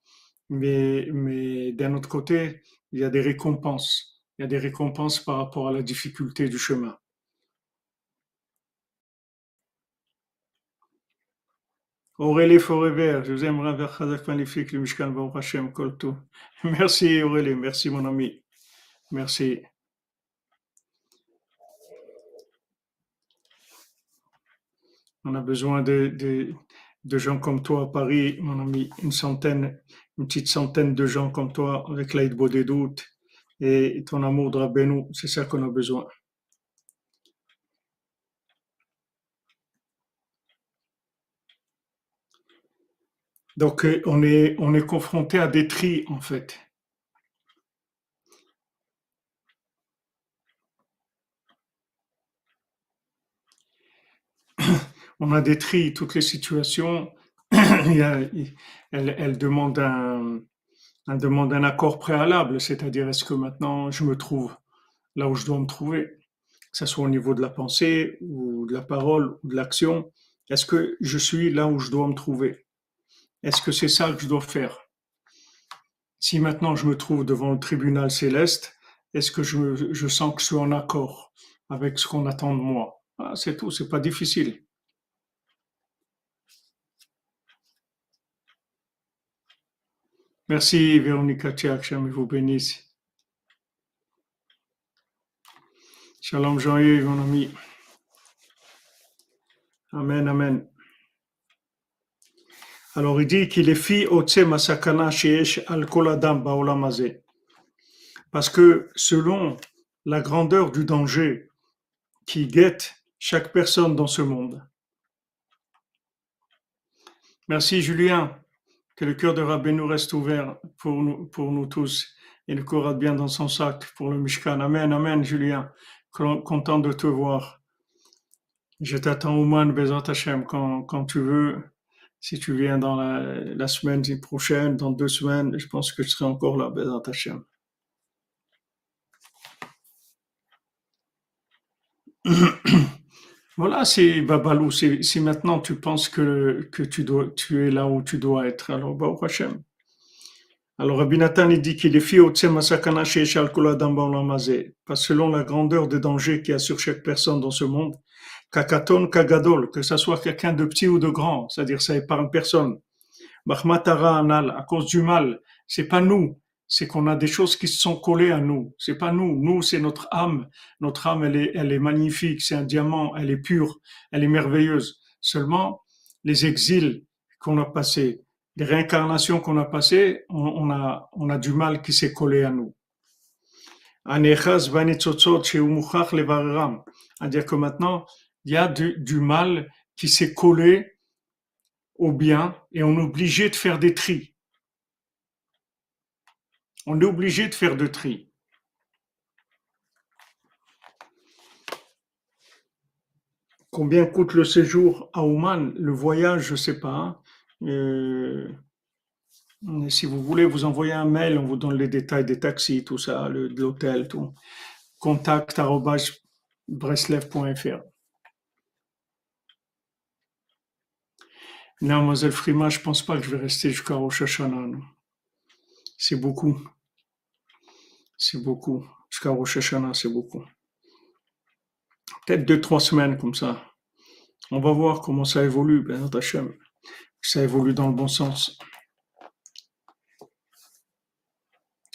mais, mais d'un autre côté, il y a des récompenses. Il y a des récompenses par rapport à la difficulté du chemin. Aurélie Forever, je vous aimerais vers Chazak Magnifique, le Mishkan Hashem, Kolto. Merci Aurélie, merci mon ami. Merci. On a besoin de, de, de gens comme toi à Paris, mon ami, une centaine, une petite centaine de gens comme toi avec l'aide des doutes et ton amour de Rabbeinu, c'est ça qu'on a besoin. Donc euh, on est, on est confronté à des tris en fait. on a des tris, toutes les situations, elle, demande un, accord préalable, c'est-à-dire est-ce que maintenant je me trouve là où je dois me trouver que ce soit au niveau de la pensée ou de la parole ou de l'action. Est-ce que je suis là où je dois me trouver? Est-ce que c'est ça que je dois faire? Si maintenant je me trouve devant le tribunal céleste, est-ce que je, je sens que je suis en accord avec ce qu'on attend de moi? Ah, C'est tout, c'est pas difficile. Merci Véronica Tchak, je vous bénisse. Shalom Jean-Yves, mon ami. Amen, amen. Alors il dit qu'il est fi masakana sheesh al koladam baolam Parce que selon la grandeur du danger qui guette chaque personne dans ce monde. Merci Julien. Que le cœur de nous reste ouvert pour nous, tous et le bien dans son sac pour le Mishkan. Amen, Amen, Julien. Content de te voir. Je t'attends au moins, Bezat Hashem, quand, quand tu veux. Si tu viens dans la, la, semaine prochaine, dans deux semaines, je pense que je serai encore là, Bezat Hashem. Voilà, c'est Babalou. Si maintenant tu penses que, que tu, dois, tu es là où tu dois être, alors bah, Hashem. Alors Rabbi Nathan il dit qu'il est fi au masakana parce selon la grandeur des dangers qu'il y a sur chaque personne dans ce monde, kakaton kagadol, que ce soit quelqu'un de petit ou de grand, c'est-à-dire ça épargne personne. Mahmatara anal, à cause du mal, c'est pas nous, c'est qu'on a des choses qui se sont collées à nous. C'est pas nous. Nous, c'est notre âme. Notre âme, elle est, elle est magnifique. C'est un diamant. Elle est pure. Elle est merveilleuse. Seulement, les exils qu'on a passés, les réincarnations qu'on a passées, on, a, on a du mal qui s'est collé à nous. C'est-à-dire que maintenant, il y a du, du mal qui s'est collé au bien et on est obligé de faire des tris. On est obligé de faire de tri. Combien coûte le séjour à Oman? Le voyage, je ne sais pas. Euh, si vous voulez vous envoyer un mail, on vous donne les détails des taxis, tout ça, de l'hôtel, tout. Contact breslev.fr. Non, mademoiselle Frima, je pense pas que je vais rester jusqu'à Rosh. C'est beaucoup. C'est beaucoup. Jusqu'à Rosh Hashanah, c'est beaucoup. Peut-être deux, trois semaines comme ça. On va voir comment ça évolue, Ben Hachem. Ça évolue dans le bon sens.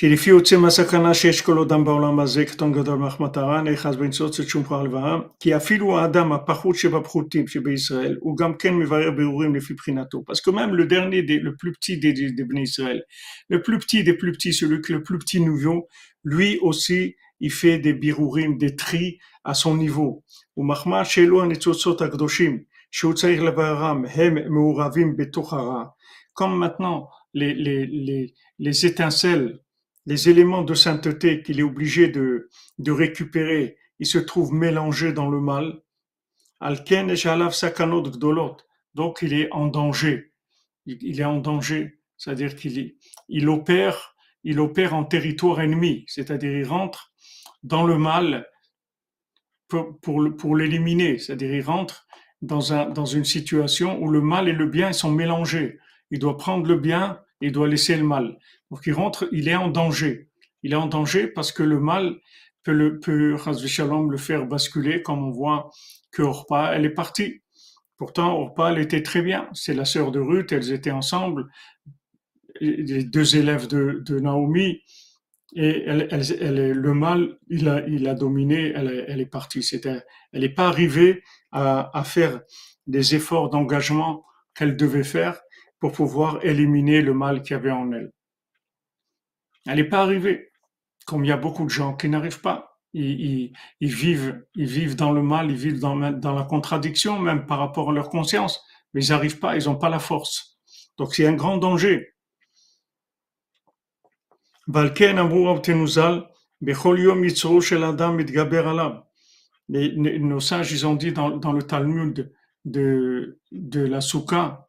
כי לפי יוצא מהסכנה שיש כל אדם בעולם הזה קטון גדול מחמטרה, נאחז באמצעות את שום פרח לבעם, כי אפילו האדם הפחות שבפחותים שבישראל, הוא גם כן מברר בירורים לפי בחינתו. Parce que même le dernier, des, le plus petit des, des, des Bnei Israël, le plus petit des plus petits, celui qui est le plus petit nouveau, lui aussi, il fait des birurim, des tris à son niveau. ומחמא שאלו הניצוצות הקדושים, שהוא צריך לבררם, הם מעורבים בתוך הרע. Comme maintenant, les, les, les, les étincelles les éléments de sainteté qu'il est obligé de, récupérer, ils se trouvent mélangés dans le mal. Donc il est en danger. Il, est en danger. C'est-à-dire qu'il il opère, il opère en territoire ennemi. C'est-à-dire il rentre dans le mal pour, l'éliminer. C'est-à-dire il rentre dans une situation où le mal et le bien sont mélangés. Il doit prendre le bien, il doit laisser le mal. Donc il rentre, il est en danger. Il est en danger parce que le mal peut le, peut, le faire basculer, comme on voit que Orpa, elle est partie. Pourtant, Orpa, elle était très bien. C'est la sœur de Ruth, elles étaient ensemble, les deux élèves de, de Naomi. Et elle, elle, le mal, il a, il a dominé, elle, elle est partie. C'était, elle n'est pas arrivée à, à faire des efforts d'engagement qu'elle devait faire pour pouvoir éliminer le mal qu'il y avait en elle. Elle n'est pas arrivée. Comme il y a beaucoup de gens qui n'arrivent pas. Ils, vivent, ils vivent dans le mal, ils vivent dans, la contradiction même par rapport à leur conscience, mais ils n'arrivent pas, ils n'ont pas la force. Donc c'est un grand danger. Nos sages, ils ont dit dans, le Talmud de, de la Souka,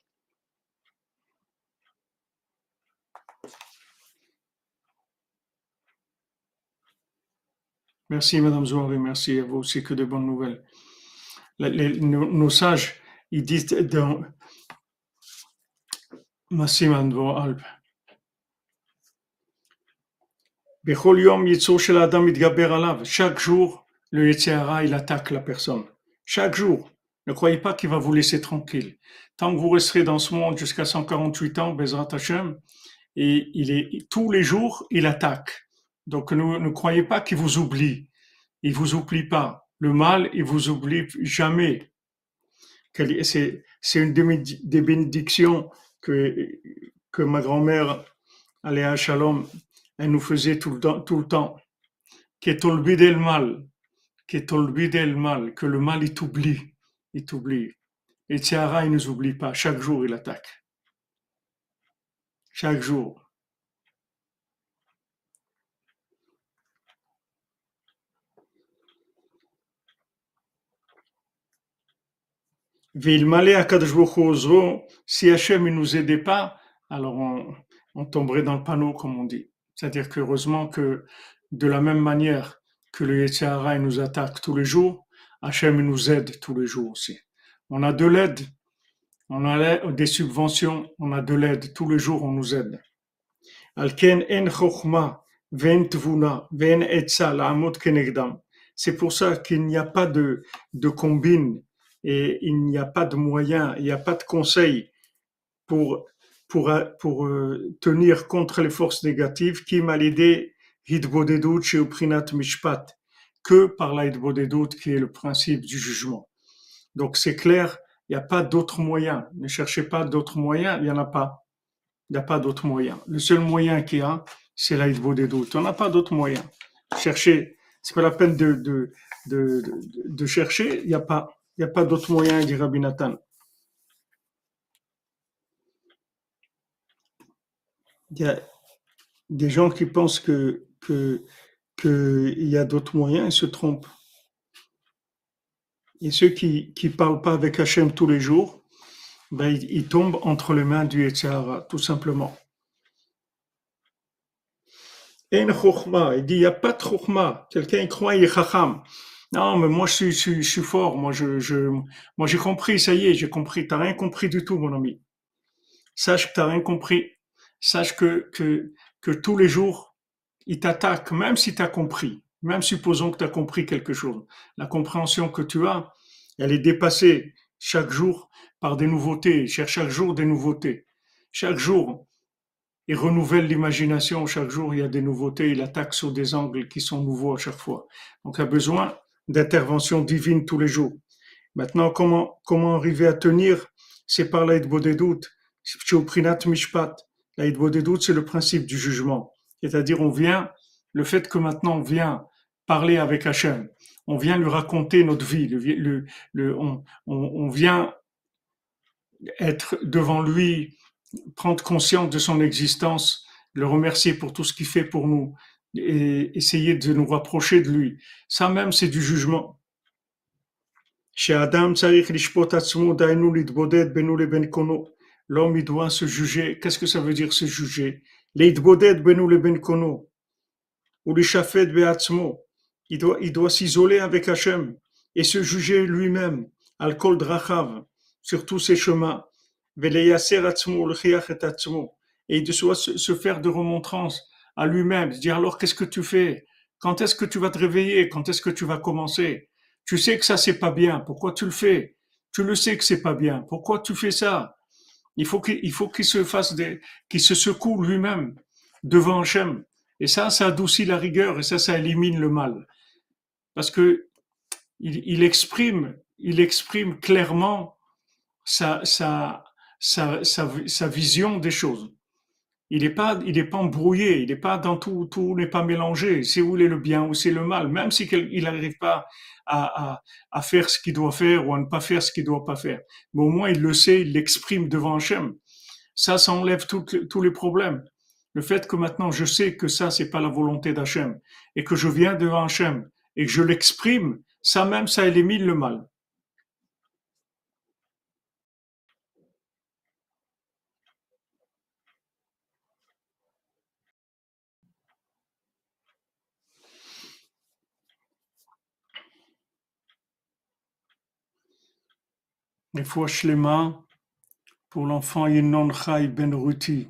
Merci, Madame Zouari, merci à vous aussi, que de bonnes nouvelles. Les- nos, sages, ils disent dans Massim Andvo Alp. Chaque jour, le Yetzirah, il attaque la personne. Chaque jour. Ne croyez pas qu'il va vous laisser tranquille. Tant que vous resterez dans ce monde jusqu'à 148 ans, Bezrat Hashem, et il est, tous les jours, il attaque. Donc ne, ne croyez pas qu'il vous oublie. Il vous oublie pas. Le mal, il vous oublie jamais. C'est une des bénédi- des bénédictions que, ma grand-mère, Aléa Shalom, elle nous faisait tout le temps. Tout le temps. El mal, el mal, que le mal, il t'oublie. Il t'oublie. Et Tiara, il ne nous oublie pas. Chaque jour, il attaque. Chaque jour. Si Hachem ne nous aidait pas, alors on, on tomberait dans le panneau, comme on dit. C'est-à-dire qu'heureusement que de la même manière que le Yetzirah nous attaque tous les jours, Hachem nous aide tous les jours aussi. On a de l'aide, on a des subventions, on a de l'aide, tous les jours on nous aide. En. C'est pour ça qu'il n'y a pas de, de combine et il n'y a pas de moyen, il n'y a pas de conseil pour, pour, pour euh, tenir contre les forces négatives qui m'a l'idée hitbodedut chez Uprinat Mishpat, que par la qui est le principe du jugement. Donc c'est clair, il n'y a pas d'autre moyen. Ne cherchez pas d'autres moyens, il n'y en a pas. Il n'y a pas d'autre moyen. Le seul moyen qu'il y a, c'est la hitbodedut. On n'a pas d'autre moyen. Chercher, c'est pas la peine de, de, de, de chercher, il n'y a pas. N'y a pas d'autre moyen, dit Rabbi Nathan. Il y a des gens qui pensent que, que, y a d'autres moyens, ils se trompent. Et ceux qui qui parlent pas avec Hachem tous les jours, ben, ils, tombent entre les mains du Yetzirah, tout simplement. En il dit, il n'y a pas de chokhma. Quelqu'un croit, il est. Non, mais moi, je suis, fort. Moi, moi, j'ai compris, ça y est, j'ai compris. T'as rien compris du tout, mon ami. Sache que t'as rien compris. Sache que, que, tous les jours, il t'attaque, même si tu as compris. Même supposons que tu as compris quelque chose. La compréhension que tu as, elle est dépassée chaque jour par des nouveautés. Cherche chaque jour des nouveautés. Chaque jour, il renouvelle l'imagination. Chaque jour, il y a des nouveautés. Il attaque sur des angles qui sont nouveaux à chaque fois. Donc, il a besoin d'intervention divine tous les jours. Maintenant, comment, comment arriver à tenir? C'est par l'aide bodedut. Prinat mishpat. L'aide bodedut, c'est le principe du jugement. C'est-à-dire, on vient, le fait que maintenant on vient parler avec Hachem, on vient lui raconter notre vie, le, le, on, on vient être devant lui, prendre conscience de son existence, le remercier pour tout ce qu'il fait pour nous et essayer de nous rapprocher de lui. Ça même, c'est du jugement. L'homme, il doit se juger. Qu'est-ce que ça veut dire se juger? Il doit, il doit s'isoler avec Hachem et se juger lui-même. Al kol drachav. Sur tous ses chemins. Et il doit se, faire de remontrance à lui-même. Se dire alors qu'est-ce que tu fais? Quand est-ce que tu vas te réveiller? Quand est-ce que tu vas commencer? Tu sais que ça c'est pas bien. Pourquoi tu le fais? Tu le sais que c'est pas bien. Pourquoi tu fais ça? Il faut qu'il se fasse des, qu'il se secoue lui-même devant Hachem. Et ça, ça adoucit la rigueur et ça, ça élimine le mal. Parce que il, exprime, il exprime clairement sa, sa, sa, sa vision des choses. Il n'est pas, il est pas embrouillé, il n'est pas dans tout, tout n'est pas mélangé. C'est où il le bien, où c'est le mal. Même si il n'arrive pas à, à, à, faire ce qu'il doit faire ou à ne pas faire ce qu'il doit pas faire. Mais au moins, il le sait, il l'exprime devant Hachem. Ça, ça enlève tout, tous les problèmes. Le fait que maintenant je sais que ça, c'est pas la volonté d'Hachem et que je viens devant Hachem et que je l'exprime, ça même, ça élimine le mal. Fois Shlema pour l'enfant Yenon Chai Ben Ruti.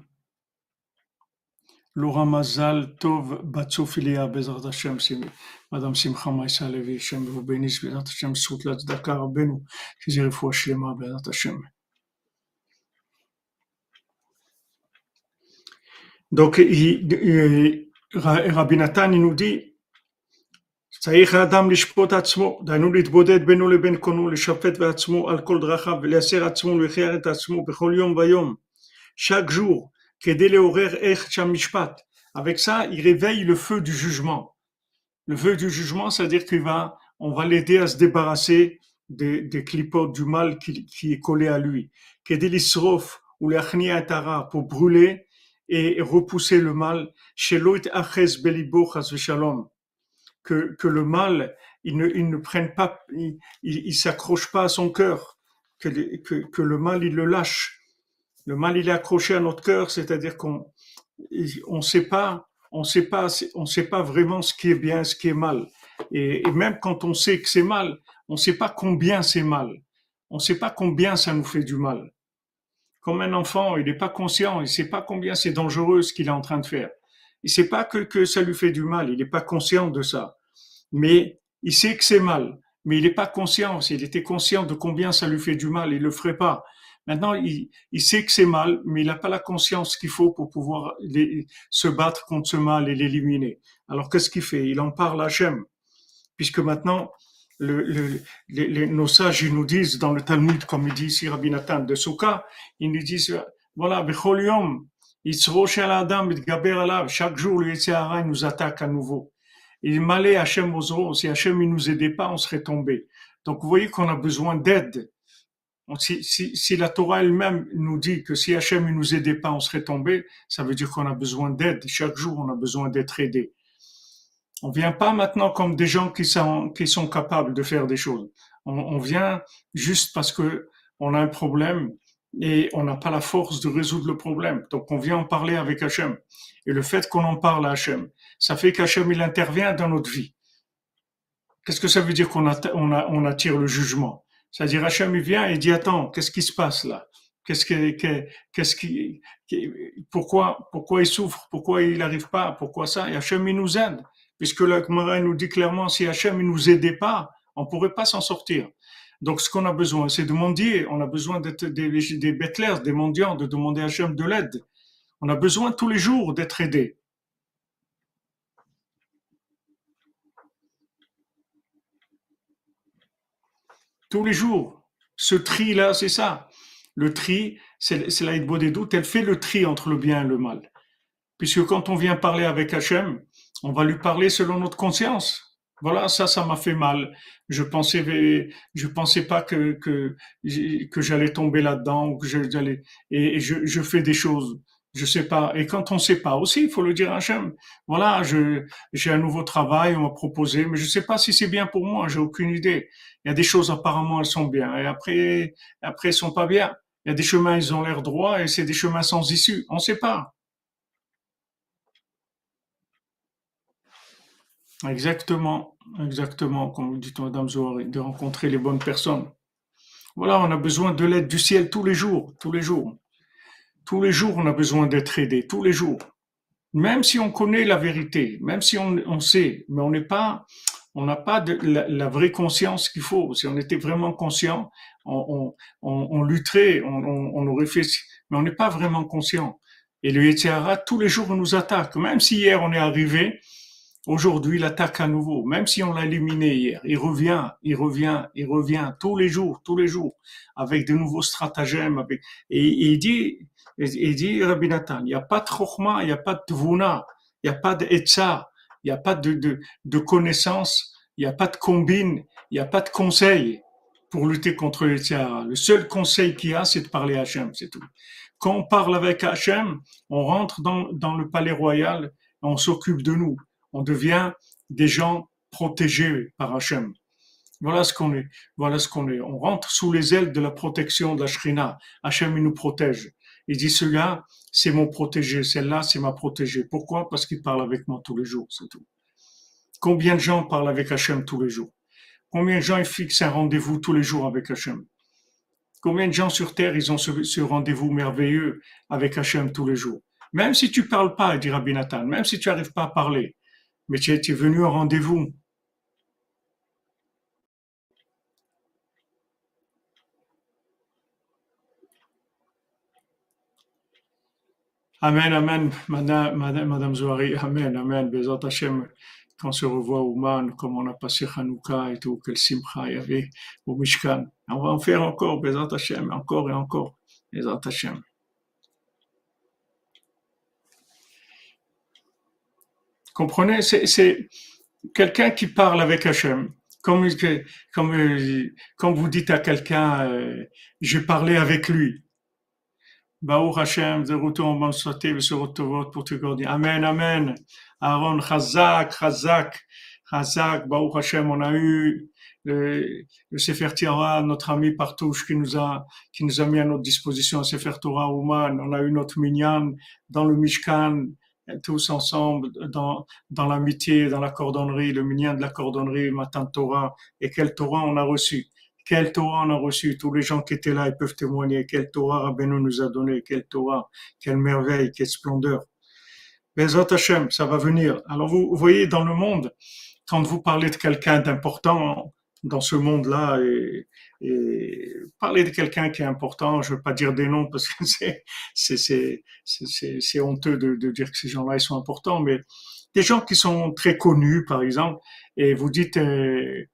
Laura Mazal Tov Batsofilia Bezrat Hashem, Madame Simcha Maïsa Levi, Hashem vous bénisse, Bezrat Hashem, Sout la Tzedaka Rabbeinu, qu'ils aient les fois Shlema Bezrat Hashem. Donc, il, il, Rabbi Nathan, il nous dit, צריך האדם לשפוט עצמו, דהיינו להתבודד בינו לבין קונו, לשפט בעצמו על כל דרכיו ולייסר עצמו ולהכריח את עצמו בכל יום ויום, chaque jour, כדי לעורר איך שהמשפט. Avec ça, il réveille le feu du jugement. Le feu du jugement, c'est-à-dire qu'il va, on va l'aider à se débarrasser des, des clipotes du mal qui, qui est collé à lui. כדי לשרוף ולהכניע את הרע, pour brûler et repousser le mal. שלא יתאחז בליבו חס ושלום que, que le mal, il ne, il ne prenne pas, il, il, s'accroche pas à son cœur, que, que, que, le mal, il le lâche. Le mal, il est accroché à notre cœur, c'est-à-dire qu'on on sait pas, on sait pas, on sait pas vraiment ce qui est bien, ce qui est mal. Et, même quand on sait que c'est mal, on sait pas combien c'est mal. On sait pas combien ça nous fait du mal. Comme un enfant, il n'est pas conscient, il sait pas combien c'est dangereux ce qu'il est en train de faire. Il sait pas que, que ça lui fait du mal, il n'est pas conscient de ça mais il sait que c'est mal, mais il n'est pas conscient. S'il était conscient de combien ça lui fait du mal, il le ferait pas. Maintenant, il, il sait que c'est mal, mais il n'a pas la conscience qu'il faut pour pouvoir se battre contre ce mal et l'éliminer. Alors qu'est-ce qu'il fait? Il en parle à Hachem, puisque maintenant, le, le, les, nos sages ils nous disent dans le Talmud, comme il dit ici Rabbi Nathan de Souka, ils nous disent, voilà, chaque jour le Yetzirah nous attaque à nouveau. Il malait Hachem Ozro, si Hachem ne nous aidait pas, on serait tombé. Donc vous voyez qu'on a besoin d'aide. Si, si, si, la Torah elle-même nous dit que si Hachem ne nous aidait pas, on serait tombé, ça veut dire qu'on a besoin d'aide. Chaque jour, on a besoin d'être aidé. On vient pas maintenant comme des gens qui sont, qui sont capables de faire des choses. On, on vient juste parce que on a un problème et on n'a pas la force de résoudre le problème. Donc on vient en parler avec Hachem. Et le fait qu'on en parle à Hachem, ça fait qu'Hachem il intervient dans notre vie. Qu'est-ce que ça veut dire qu'on on on attire le jugement? C'est-à-dire Hachem il vient et dit attends, qu'est-ce qui se passe là? Qu'est-ce que, qu'est-ce qui, pourquoi, pourquoi il souffre? Pourquoi il n'arrive pas? Pourquoi ça? Et Hachem il nous aide, puisque la Gemara nous dit clairement si Hachem il nous aidait pas, on pourrait pas s'en sortir. Donc, ce qu'on a besoin, c'est de mendier. On a besoin d'être des, des des mendiants, de demander à Hachem de l'aide. On a besoin tous les jours d'être aidé. Tous les jours. Ce tri-là, c'est ça. Le tri, c'est la des doutes. Elle fait le tri entre le bien et le mal. Puisque quand on vient parler avec Hachem, on va lui parler selon notre conscience. Voilà, ça, ça m'a fait mal. Je pensais, je pensais pas que que, j'allais tomber là-dedans ou que j'allais et, je fais des choses. Je sais pas. Et quand on sait pas aussi, il faut le dire à Hachem. Voilà, je j'ai un nouveau travail, on m'a proposé, mais je sais pas si c'est bien pour moi. J'ai aucune idée. Il y a des choses apparemment elles sont bien et après après elles sont pas bien. Il y a des chemins ils ont l'air droits et c'est des chemins sans issue. On sait pas. Exactement, exactement, comme dites Madame Zohar, de rencontrer les bonnes personnes. Voilà, on a besoin de l'aide du ciel tous les jours, tous les jours. Tous les jours, on a besoin d'être aidé, tous les jours. Même si on connaît la vérité, même si on, on sait, mais on n'est pas, on n'a pas de, la, vraie conscience qu'il faut. Si on était vraiment conscient, on, on, on, lutterait, on, aurait fait, mais on n'est pas vraiment conscient. Et le Yetzirah, tous les jours, nous attaque. Même si hier, on est arrivé, Aujourd'hui, il attaque à nouveau, même si on l'a éliminé hier. Il revient, il revient, il revient tous les jours, tous les jours, avec de nouveaux stratagèmes. Avec... Et, il dit, il dit, Rabbi Nathan, il n'y a pas de chokma, il n'y a pas de tvuna, il n'y a pas d'etza, il n'y a pas de, de, de connaissance, il n'y a pas de combine, il n'y a pas de conseil pour lutter contre les Le seul conseil qu'il y a, c'est de parler à Hachem, c'est tout. Quand on parle avec Hachem, on rentre dans, dans le palais royal, on s'occupe de nous on devient des gens protégés par Hachem. Voilà ce qu'on est. Voilà ce qu'on est. On rentre sous les ailes de la protection de la Shrina. Hachem, il nous protège. Il dit, celui-là, c'est mon protégé. Celle-là, c'est ma protégée. Pourquoi? Parce qu'il parle avec moi tous les jours, c'est tout. Combien de gens parlent avec Hachem tous les jours? Combien de gens fixent un rendez-vous tous les jours avec Hachem? Combien de gens sur terre, ils ont ce, rendez-vous merveilleux avec Hachem tous les jours? Même si tu parles pas, dit Rabbi Nathan, même si tu n'arrives pas à parler, mais tu es venu au rendez-vous. Amen, amen, madame, madame, madame amen, amen, Bezat Hashem, quand on se revoit au Man, comme on a passé Hanouka et tout, quel simcha il y avait au Mishkan. On va en faire encore, Bezat Hashem, encore et encore, Bezat Hashem. Comprenez, c'est quelqu'un qui parle avec Hachem. Comme, comme, comme vous dites à quelqu'un, euh, je parlais avec lui. Baruch Hashem, en bonne santé, pour te garder. Amen, Amen. Aaron, Chazak, Chazak, Chazak, Baruch Hashem, on a eu le, le Sefer Torah, notre ami Partouche qui nous a, qui nous a mis à notre disposition Sefer Torah Ouman. On a eu notre Minyan dans le Mishkan, tous ensemble, dans, dans l'amitié, dans la cordonnerie, le Minyan de la cordonnerie, le matin de Torah. Et quel Torah on a reçu? Quel Torah on a reçu Tous les gens qui étaient là, ils peuvent témoigner. Quel Torah Rabbeinu nous a donné Quel Torah Quelle merveille Quelle splendeur Bezat Hashem, ça va venir. Alors vous, voyez, dans le monde, quand vous parlez de quelqu'un d'important dans ce monde-là, et, et parler de quelqu'un qui est important, je ne veux pas dire des noms parce que c'est c'est c'est honteux de, de dire que ces gens-là ils sont importants, mais des gens qui sont très connus, par exemple, et vous dites euh,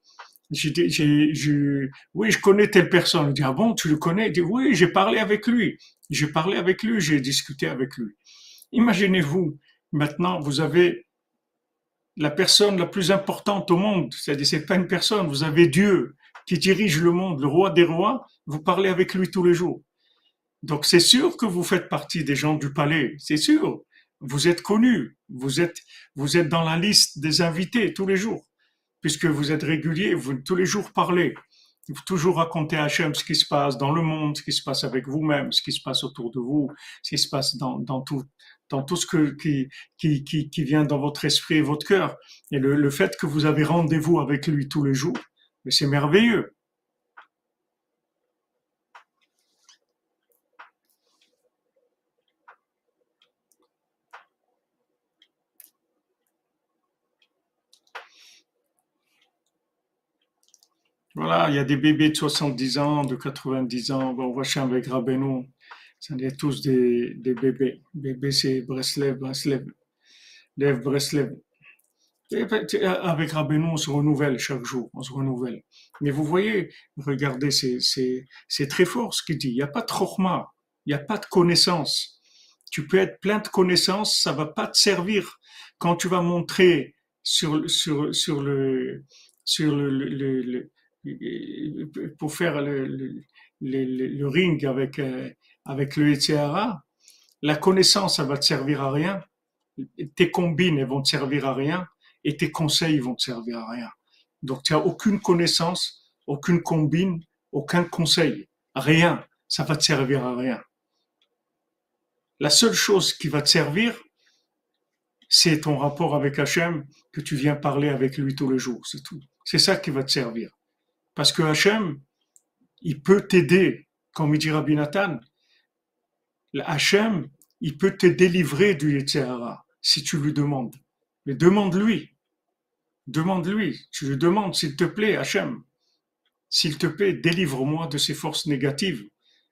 oui, je connais telle personne. Il dit, ah bon, tu le connais? Il dit, oui, j'ai parlé avec lui. J'ai parlé avec lui, j'ai discuté avec lui. Imaginez-vous, maintenant, vous avez la personne la plus importante au monde. C'est-à-dire, c'est pas une personne. Vous avez Dieu qui dirige le monde, le roi des rois. Vous parlez avec lui tous les jours. Donc, c'est sûr que vous faites partie des gens du palais. C'est sûr. Vous êtes connu. Vous êtes dans la liste des invités tous les jours puisque vous êtes régulier, vous tous les jours parlez. Vous toujours raconter à Hachem ce qui se passe dans le monde, ce qui se passe avec vous-même, ce qui se passe autour de vous, ce qui se passe dans, tout, dans tout ce qui, qui, qui, vient dans votre esprit et votre cœur. Et le, le fait que vous avez rendez-vous avec lui tous les jours, c'est merveilleux. Voilà, il y a des bébés de 70 ans, de 90 ans. On voit chez avec Rabbeinu, ce sont tous des, des bébés. Bébé, c'est Breslev, Breslev, Lev, Breslev. avec Rabbeinu, on se renouvelle chaque jour, on se renouvelle. Mais vous voyez, regardez, c'est très fort ce qu'il dit. Il n'y a pas de chorma, il n'y a pas de connaissance. Tu peux être plein de connaissances, ça va pas te servir quand tu vas montrer sur, sur, sur le, sur le, le pour faire le, ring avec, euh, avec le Etzéara, la connaissance, ça va te servir à rien. Tes combines, elles vont te servir à rien. Et tes conseils vont te servir à rien. Donc, tu n'as aucune connaissance, aucune combine, aucun conseil. Rien. Ça va te servir à rien. La seule chose qui va te servir, c'est ton rapport avec Hachem, que tu viens parler avec lui tous les jours. C'est tout. C'est ça qui va te servir. Parce que Hachem, il peut t'aider, comme il dit Rabbi Nathan. Hachem, il peut te délivrer du Yetzirah si tu lui demandes. Mais demande-lui. Demande-lui. Tu lui demandes, s'il te plaît, Hachem. S'il te plaît, délivre-moi de ces forces négatives.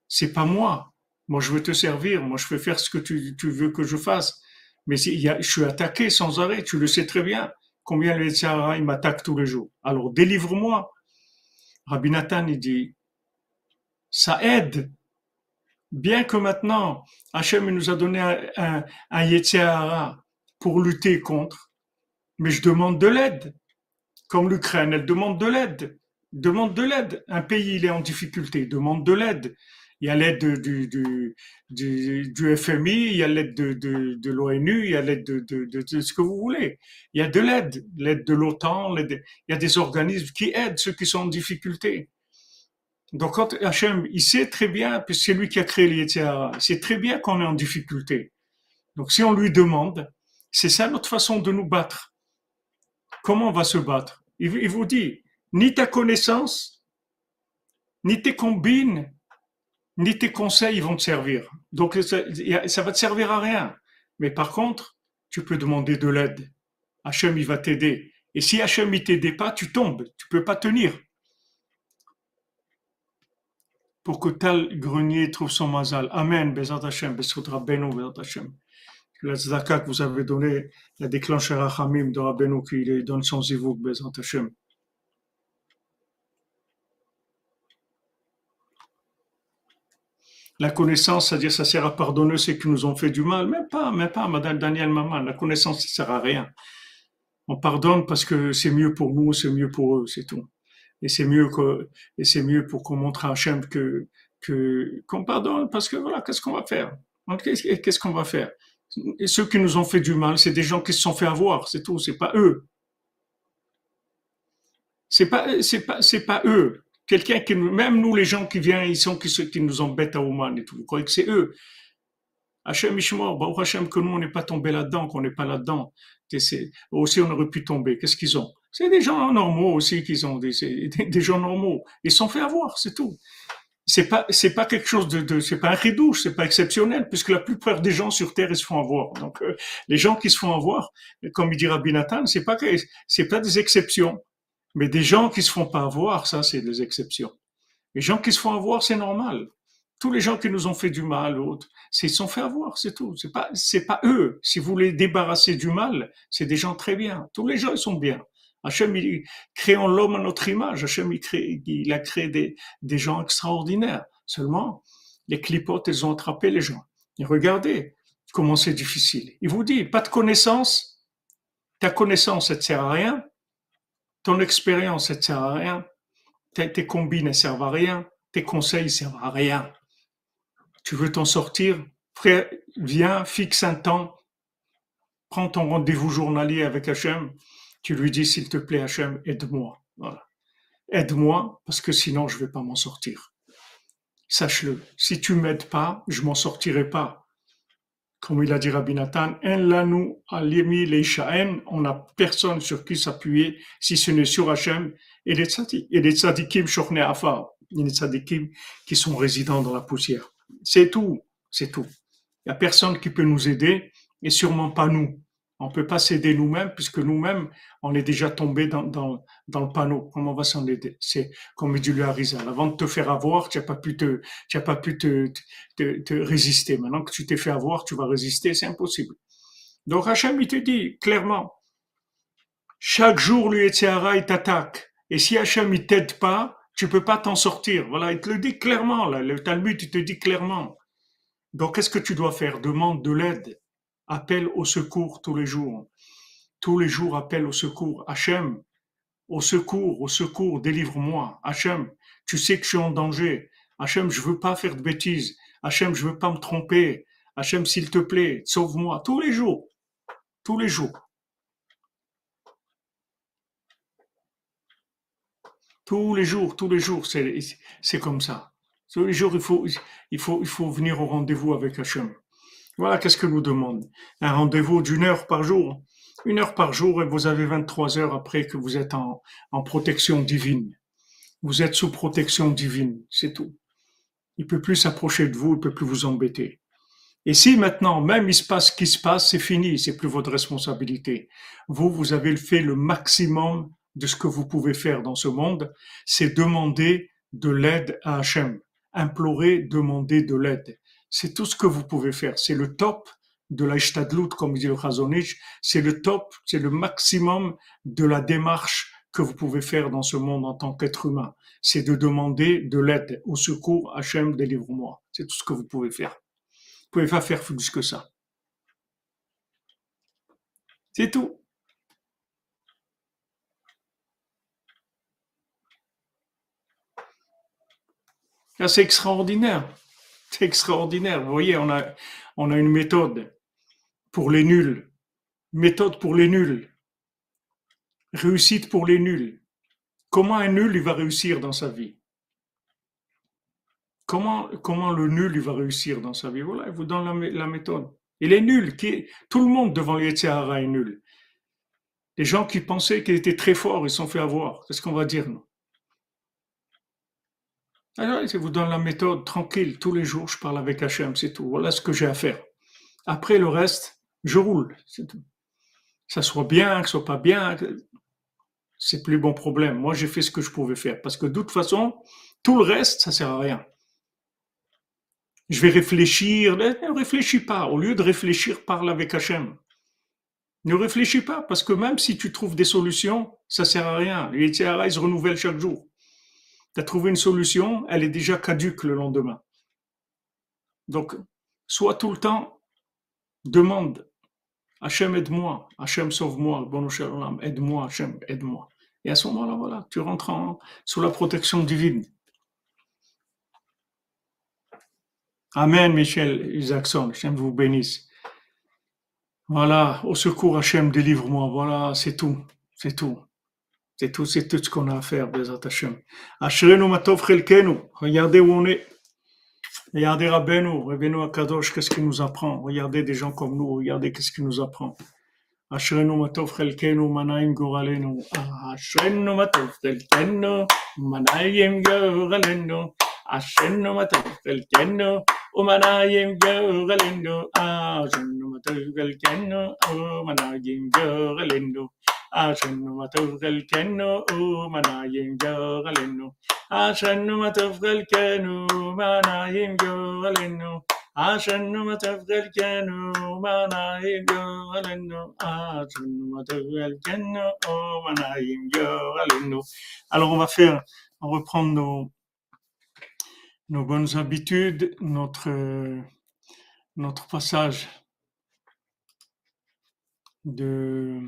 C'est pas moi. Moi, je veux te servir. Moi, je veux faire ce que tu, veux que je fasse. Mais je suis attaqué sans arrêt. Tu le sais très bien. Combien le Yetzirah, il m'attaque tous les jours. Alors, délivre-moi. Rabbi Nathan, dit, ça aide. Bien que maintenant, Hachem nous a donné un, un, pour lutter contre, mais je demande de l'aide. Comme l'Ukraine, elle demande de l'aide. Demande de l'aide. Un pays, il est en difficulté, demande de l'aide. Il y a l'aide du, FMI, il y a l'aide de, l'ONU, il y a l'aide de, de, ce que vous voulez. Il y a de l'aide, l'aide de l'OTAN, il y a des organismes qui aident ceux qui sont en difficulté. Donc quand Hachem, il sait très bien, puisque c'est lui qui a créé l'Yetzirah, il sait très bien qu'on est en difficulté. Donc si on lui demande, c'est ça notre façon de nous battre. Comment on va se battre? Il vous dit, ni ta connaissance, ni tes combines, ni tes conseils vont te servir. Donc ça, ça va te servir à rien. Mais par contre, tu peux demander de l'aide. Hachem, il va t'aider. Et si Hachem, il t'aide pas, tu tombes. Tu peux pas tenir. Pour que tel grenier trouve son mazal. Amen. Bezat Hachem. Bezat Rabbeinu. Bezat Hachem. La tzedaka que vous avez donné, la déclencheur Rachamim de Rabbeinu qui donne son zivouk. Bezat Hachem. La connaissance, c'est-à-dire ça sert à pardonner ceux qui nous ont fait du mal. Mais pas, mais pas, Madame Daniel Maman. La connaissance, ça sert à rien. On pardonne parce que c'est mieux pour nous, c'est mieux pour eux, c'est tout. Et c'est mieux et c'est mieux pour qu'on montre à Hachem que, que, qu'on pardonne parce que voilà, qu'est-ce qu'on va faire? Qu'est-ce qu'on va faire? Et ceux qui nous ont fait du mal, c'est des gens qui se sont fait avoir, c'est tout, c'est pas eux. C'est pas, pas, pas eux quelqu'un qui même nous les gens qui viennent, ils sont qui, qui nous embêtent à Oman et tout. Vous croyez que c'est eux? Hachem Baruch Hachem que nous on n'est pas tombé là-dedans, qu'on n'est pas là-dedans. Aussi on aurait pu tomber. Qu'est-ce qu'ils ont? C'est des gens normaux aussi qu'ils ont, des, des, gens normaux. Ils sont fait avoir, c'est tout. C'est pas c'est pas quelque chose de, de c'est pas un ridouche, c'est pas exceptionnel puisque la plupart des gens sur terre ils se font avoir. Donc euh, les gens qui se font avoir, comme il dit Rabbi Nathan, c'est pas c'est pas des exceptions. Mais des gens qui se font pas avoir, ça, c'est des exceptions. Les gens qui se font avoir, c'est normal. Tous les gens qui nous ont fait du mal, autres, c'est ils se sont fait avoir, c'est tout. C'est pas, c'est pas eux. Si vous les débarrasser du mal, c'est des gens très bien. Tous les gens, ils sont bien. Hachem, il, créant l'homme à notre image, Hachem, il, crée, il a créé des, des gens extraordinaires. Seulement, les clipotes, elles ont attrapé les gens. Et regardez comment c'est difficile. Il vous dit, pas de connaissance, ta connaissance, elle ne sert à rien, ton expérience, ne sert à rien. Tes, combines ne servent à rien. Tes conseils ne servent à rien. Tu veux t'en sortir? Frère, viens, fixe un temps. Prends ton rendez-vous journalier avec Hachem. Tu lui dis, s'il te plaît, Hachem, aide-moi. Aide-moi, parce que sinon, je ne vais pas m'en sortir. Sache-le. Si tu m'aides pas, je m'en sortirai pas comme il a dit Rabbi Nathan, on n'a personne sur qui s'appuyer si ce n'est sur Hachem et les tzadikim, et afar, les tzadikim qui sont résidents dans la poussière. C'est tout, c'est tout. Il n'y a personne qui peut nous aider et sûrement pas nous. On ne peut pas s'aider nous-mêmes puisque nous-mêmes, on est déjà tombé dans, dans, dans le panneau. Comment on va s'en aider? C'est comme dit le Harizal. Avant de te faire avoir, tu n'as pas pu, te, tu as pas pu te, te, te, résister. Maintenant que tu t'es fait avoir, tu vas résister, c'est impossible. Donc Hachem, il te dit clairement, chaque jour, l'Uetziara, il t'attaque. Et si Hachem, il t'aide pas, tu peux pas t'en sortir. Voilà, il te le dit clairement. Là. Le Talmud, il te dit clairement. Donc, qu'est-ce que tu dois faire? Demande de l'aide appelle au secours tous les jours. Tous les jours, appelle au secours. Hachem, au secours, au secours, délivre-moi. Hachem, tu sais que je suis en danger. Hachem, je veux pas faire de bêtises. Hachem, je veux pas me tromper. Hachem, s'il te plaît, sauve-moi. Tous les jours. Tous les jours. Tous les jours, tous les jours, c'est comme ça. Tous les jours, il faut, il faut, il faut venir au rendez-vous avec Hachem. Voilà qu'est-ce que nous demande. Un rendez-vous d'une heure par jour? Une heure par jour et vous avez 23 heures après que vous êtes en, protection divine. Vous êtes sous protection divine, c'est tout. Il peut plus s'approcher de vous, il peut plus vous embêter. Et si maintenant, même il se passe ce qui se passe, c'est fini, c'est plus votre responsabilité. Vous, vous avez fait le maximum de ce que vous pouvez faire dans ce monde, c'est demander de l'aide à Hachem. Implorer, demander de l'aide. C'est tout ce que vous pouvez faire. C'est le top de la Ishtadlut, comme dit le Khazonich. C'est le top, c'est le maximum de la démarche que vous pouvez faire dans ce monde en tant qu'être humain. C'est de demander de l'aide, au secours, Hachem, délivre-moi. C'est tout ce que vous pouvez faire. Vous pouvez pas faire plus que ça. C'est tout. C'est extraordinaire. C'est extraordinaire. Vous voyez, on a, une méthode pour les nuls. Méthode pour les nuls. Réussite pour les nuls. Comment un nul va réussir dans sa vie? Comment, comment le nul il va réussir dans sa vie? Voilà, il vous donne la, méthode. Il est nul. Qui, tout le monde devant les est nul. Les gens qui pensaient qu'ils étaient très forts, ils sont fait avoir. Qu'est-ce qu'on va dire, nous? Alors, je vous donne la méthode tranquille. Tous les jours, je parle avec Hachem, c'est tout. Voilà ce que j'ai à faire. Après, le reste, je roule, c'est tout. Ça soit bien, que ce soit pas bien, c'est plus bon problème. Moi, j'ai fait ce que je pouvais faire. Parce que de toute façon, tout le reste, ça sert à rien. Je vais réfléchir. Ne réfléchis pas. Au lieu de réfléchir, parle avec Hachem. Ne réfléchis pas, parce que même si tu trouves des solutions, ça sert à rien. Les il se renouvelle chaque jour. Tu as trouvé une solution, elle est déjà caduque le lendemain. Donc, sois tout le temps, demande, Hachem aide-moi, Hachem sauve-moi, aide-moi, Hachem aide-moi. Et à ce moment-là, voilà, tu rentres sous la protection divine. Amen, Michel Isaacson, Hachem vous bénisse. Voilà, au secours, Hachem, délivre-moi. Voilà, c'est tout, c'est tout. C'est tout, c'est tout ce qu'on a à faire, Bezrat Hashem. Ashrenu matov chelkenu. Regardez où on est. Regardez Rabbeinu, Rabbeinu Akadosh, qu'est-ce qu'il nous apprend. Regardez des gens comme nous, regardez qu'est-ce qu'il nous apprend. Ashrenu matov chelkenu, manaim goralenu. Ashrenu matov chelkenu, manaim goralenu. Ashrenu matov chelkenu, ומנעים גורלנו. אשרנו matov chelkenu, ומנעים גורלנו. Ashenu matov chelkenu umanayim yoralenu. Ashenu matov chelkenu umanayim yoralenu. Ashenu matov chelkenu umanayim yoralenu. Ashenu matov chelkenu umanayim yoralenu. Alors on va faire, on reprend nos bonnes habitudes, notre notre passage de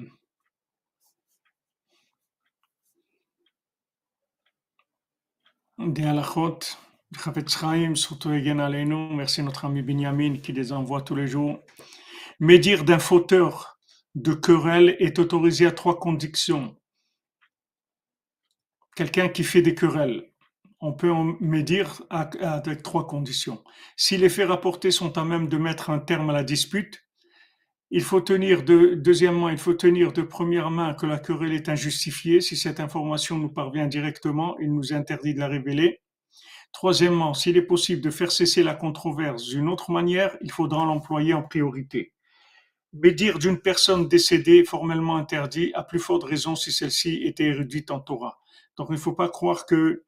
des surtout merci notre ami Benjamin qui les envoie tous les jours. Médire d'un fauteur de querelle est autorisé à trois conditions. Quelqu'un qui fait des querelles, on peut en médire avec trois conditions. Si les faits rapportés sont à même de mettre un terme à la dispute, il faut tenir de, deuxièmement, il faut tenir de première main que la querelle est injustifiée. Si cette information nous parvient directement, il nous interdit de la révéler. Troisièmement, s'il est possible de faire cesser la controverse d'une autre manière, il faudra l'employer en priorité. Médire d'une personne décédée formellement interdit, à plus forte raison si celle-ci était érudite en Torah. Donc il ne faut pas croire que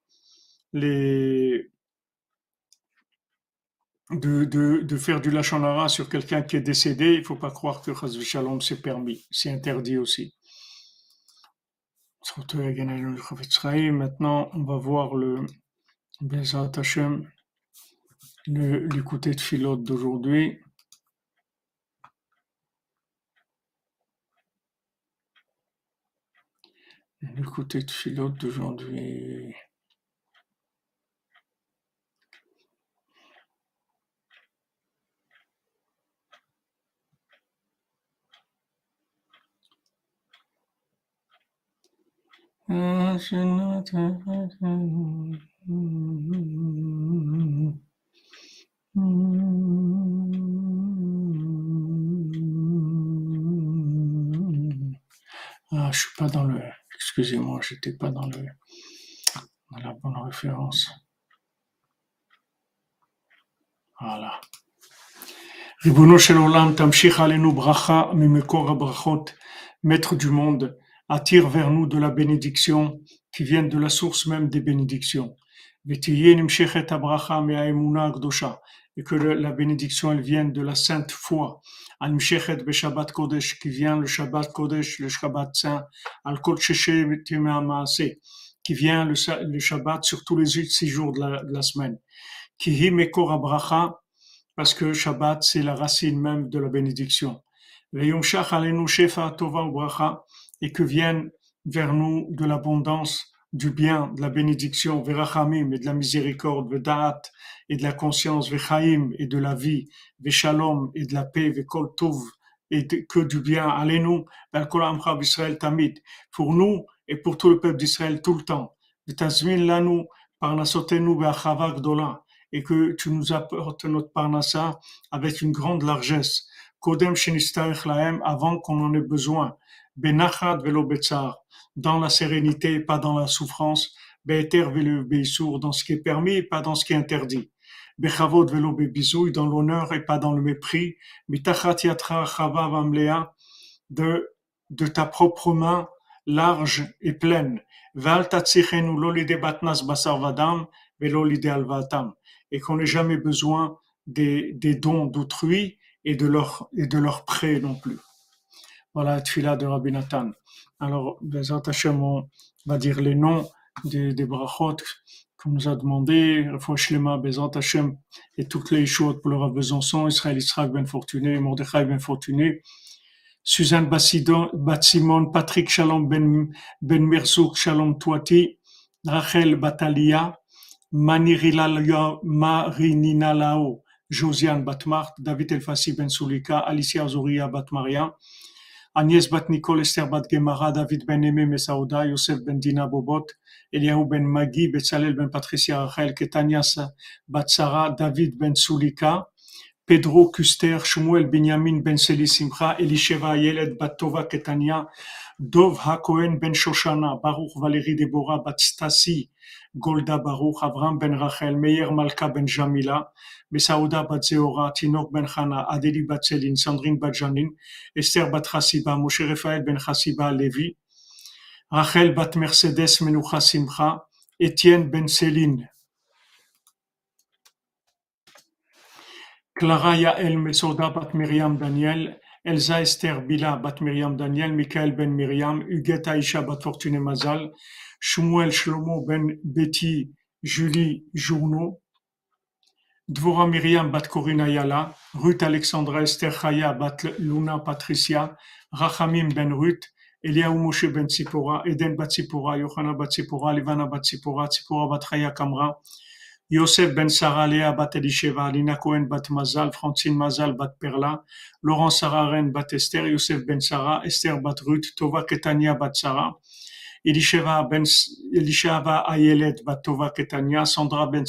les, de, faire du lachonara sur quelqu'un qui est décédé, il ne faut pas croire que Chaz Shalom c'est permis, c'est interdit aussi. Maintenant, on va voir le Bezat Hashem, l'écouter de Philote d'aujourd'hui. L'écouter de Philote d'aujourd'hui. Ah, je suis pas dans le. Excusez-moi, j'étais pas dans le dans la bonne référence. Voilà. Ribono shel olam tamshich alenu bracha mimekor brachot, maître du monde attire vers nous de la bénédiction qui vient de la source même des bénédictions. Et que la bénédiction, elle vient de la sainte foi. qui vient le Shabbat Kodesh, le Shabbat Saint, qui vient le, Shabbat sur tous les six jours de la, de la semaine. Qui parce que Shabbat, c'est la racine même de la bénédiction et que vienne vers nous de l'abondance du bien, de la bénédiction, verachamim et de la miséricorde, et de la conscience, vechaim et de la vie, veshalom et de la paix, vekol tov et que du bien. Allez-nous, Israël tamid, pour nous et pour tout le peuple d'Israël tout le temps. Be'achava gdola et que tu nous apportes notre parnassa avec une grande largesse. Kodem avant qu'on en ait besoin benachad velo dans la sérénité, pas dans la souffrance, Be'eter velo be'isur, dans ce qui est permis pas dans ce qui est interdit. Bechavod velo dans l'honneur et pas dans le mépris. Mitachat yatra chava vamlea, de, de ta propre main large et pleine. Et qu'on n'ait jamais besoin des, des dons d'autrui et de leur, et de leur prêt non plus. Voilà, Tfila de Rabbi Nathan. Alors, Bezat Hashem, on va dire les noms des, des brachot qu'on nous a demandé, Shlema, Bezat Hashem, et toutes les choses pour le Besançon, Israël Israël Ben Fortuné, Mordechai Ben Fortuné, Suzanne Batsimon, Patrick Shalom Ben, ben Shalom Touati, Rachel Batalia, Marinina Lao, Josiane Batmart, David Elfassi Ben Sulika, Alicia Zoria Batmaria, Agnès Bat Nicole, Esther Bat Gemara, David Ben Aimé Mesaouda, Yosef Ben Dina Bobot, Eliaou Ben Magi, Betzalel Ben Patricia Rachel, Ketanias Bat Sarah, David Ben Sulika, Pedro Kuster, Shmuel Binyamin Ben Seli Simcha, Elisheva Yeled Bat Tova Ketania, Dov HaKohen Ben Shoshana, Baruch Valérie Deborah Bat Golda Baruch, Avram Ben Rachel, Meir Malka Ben Jamila, Mesauda Bat Zeora, Tinok Ben Chana, Adeli Bat Selin, Sandrine Bat Janin, Esther Bat Chassiba, Moshe Raphael Ben Chassiba Levi, Rachel Bat Mercedes Menucha Simcha, Etienne Ben Céline, Clara Yael Mesoda Bat Miriam Daniel, Elsa Esther Bila Bat Miriam Daniel, Michael Ben Miriam, Huguette Aisha Bat Fortune Mazal, Shmuel Shlomo Ben Betty Julie Journeau, Dvora Miriam Bat Yala, Ruth Alexandra Esther Chaya Bat Luna Patricia, Rachamim Ben Ruth, Eliaou Moshe Ben Eden Bat Tzipora, Yohana Bat Tzipora, Livana Bat Bat Kamra, Yosef Ben Sarah Léa Bat Elisheva, Lina Cohen Bat Mazal, Francine Mazal Bat Perla, Laurent Sarah Ren Bat Esther, Yosef Ben Sarah, Esther Bat Ruth, Tova Ketania Bat Sarah, Ben Elisheva Ayelet Bat Tova Ketania, Sandra Ben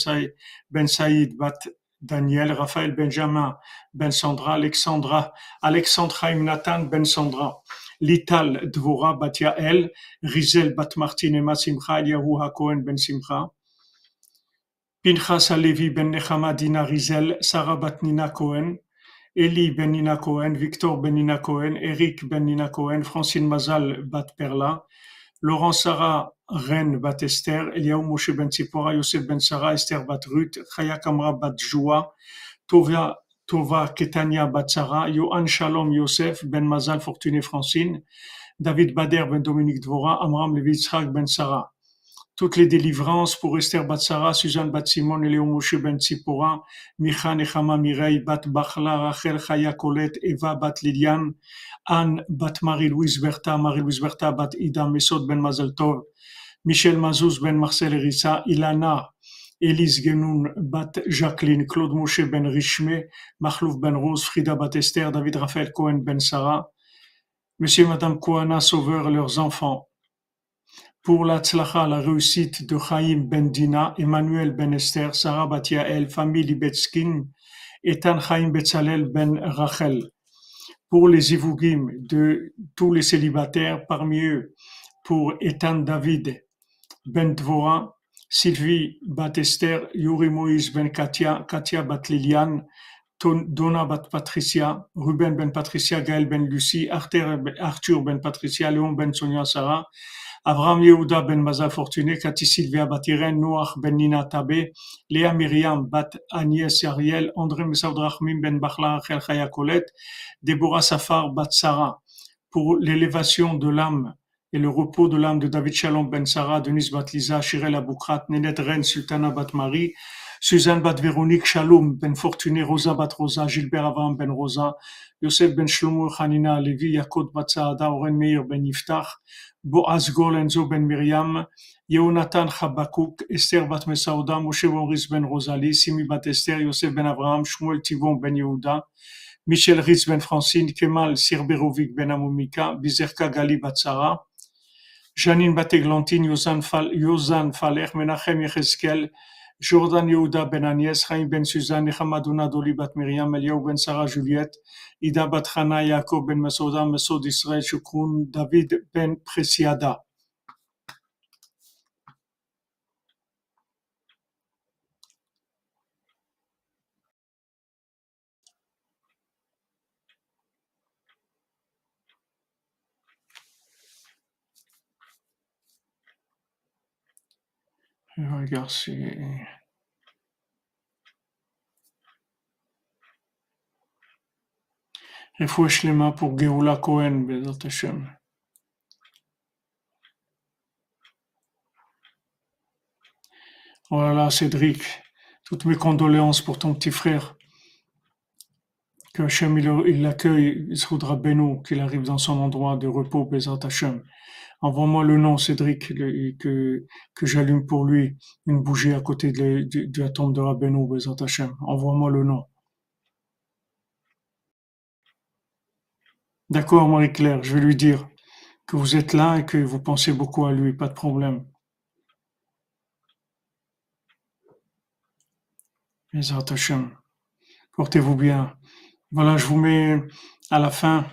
ben Saïd Bat Daniel, Raphaël Benjamin Ben Sandra, Alexandra, Alexandre Chaim Nathan Ben Sandra, Lital Dvora Bat Yael, Rizel Bat Martin Simcha, Eliyahu HaKohen Ben Simcha, Pinchas Alevi ben Nechama Dina Rizel, Sarah bat Nina Cohen, Eli ben Nina Cohen, Victor ben Nina Cohen, Eric ben Nina Cohen, Francine Mazal bat Perla, Laurent Sarah Ren bat Esther, Eliaou Moshe ben Tzipora, Yosef ben Sarah, Esther bat Ruth, Chaya Kamra bat Joua, Tova, Ketania bat Sarah, Yohan Shalom Yosef ben Mazal Fortuné Francine, David Bader ben Dominique Dvora, Amram Levi Yitzhak ben Sarah. Toutes les délivrances pour Esther Batsara, Suzanne Bat Simon, Léon Moshe Ben Tzipora, Micha Nechama Mireille, Bat Bachla, Rachel Chaya Colette, Eva Bat Liliane, Anne Bat Marie-Louise Bertha, Marie-Louise Bertha Bat Ida Mesod Ben Mazel Tov, Michel Mazouz Ben Marcel Erissa, Ilana, Elise Genoun Bat Jacqueline, Claude Moshe Ben Richme, Mahlouf Ben Rose, Frida Bat Esther, David Raphaël Cohen Ben Sarah, Monsieur et Madame Kouana Sauveur, leurs enfants, pour la tzlacha, la réussite de Chaim ben Dina, Emmanuel ben Esther, Sarah bat Yael, famille Libetskin, Etan Chaim Betzalel ben Rachel. Pour les Ivougim de tous les célibataires, parmi eux, pour Etan David ben Dvora, Sylvie bat Esther, Yuri Moïse ben Katia, Katia bat Liliane, Donna bat Patricia, Ruben ben Patricia, Gaël ben Lucie, Arthur ben Patricia, Léon ben Sonia Sarah, Avraham Yehuda ben Mazal Fortuné, Cathy Sylvia Batiren, Noach ben Nina Tabé, Léa Myriam bat Agnès Ariel, André Messaoud Rahmim ben Bachla Rachel Chaya Colette, Déborah Safar bat Sarah, pour l'élévation de l'âme et le repos de l'âme de David Shalom ben Sarah, Denise bat Lisa, Shirel Aboukrat, Nenet Ren, Sultana bat Marie, Suzanne bat Véronique Shalom ben Fortuné, Rosa bat Rosa, Gilbert Avraham ben Rosa, Yosef ben Shlomo Hanina, Levi Yakot bat Saada, Oren Meir ben Yiftach, Boaz Golenzo ben Miriam, Yehonatan Chabakouk, Esther bat Mesauda, Moshe Maurice ben Rosalie, Simi bat Esther, Yosef ben Abraham, Shmuel Tivon ben Yehuda, Michel Ritz ben Francine, Kemal Sirberovic ben Amomika, Bizerka Gali bat Sarah, Janine bat Eglantine, Yozan Faler, Menachem Yecheskel, Jordan Yehuda ben Agnès, Chaim ben Suzanne, Nechamadouna Doli bat Miriam, Eliaou ben Sarah Juliette, Ida bat Chana, Yaakov ben Masouda, Masod Israël, Shukroun, David ben Presiada. Regarde si... les mains pour Geoula Cohen, Bezat Hashem. Voilà, Cédric, toutes mes condoléances pour ton petit frère. Que Hachem il l'accueille, il se Beno, qu'il arrive dans son endroit de repos, Bezat. Envoie-moi le nom, Cédric, que, que j'allume pour lui une bougie à côté de, la tombe de Rabbeinu, Bezat. Envoie-moi le nom. D'accord, Marie-Claire, je vais lui dire que vous êtes là et que vous pensez beaucoup à lui, pas de problème. Portez-vous bien. Voilà, je vous mets à la fin.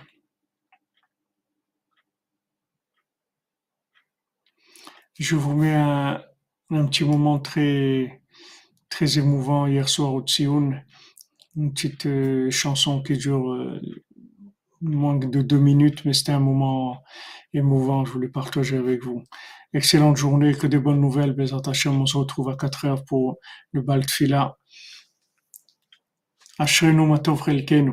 Je vous mets un, petit moment très, très émouvant hier soir au Tsioun. Une petite euh, chanson qui dure euh, moins de deux minutes, mais c'était un moment émouvant. Je voulais partager avec vous. Excellente journée, que des bonnes nouvelles. Bezat on se retrouve à 4 heures pour le bal de fila. אשרינו מה טוב חלקנו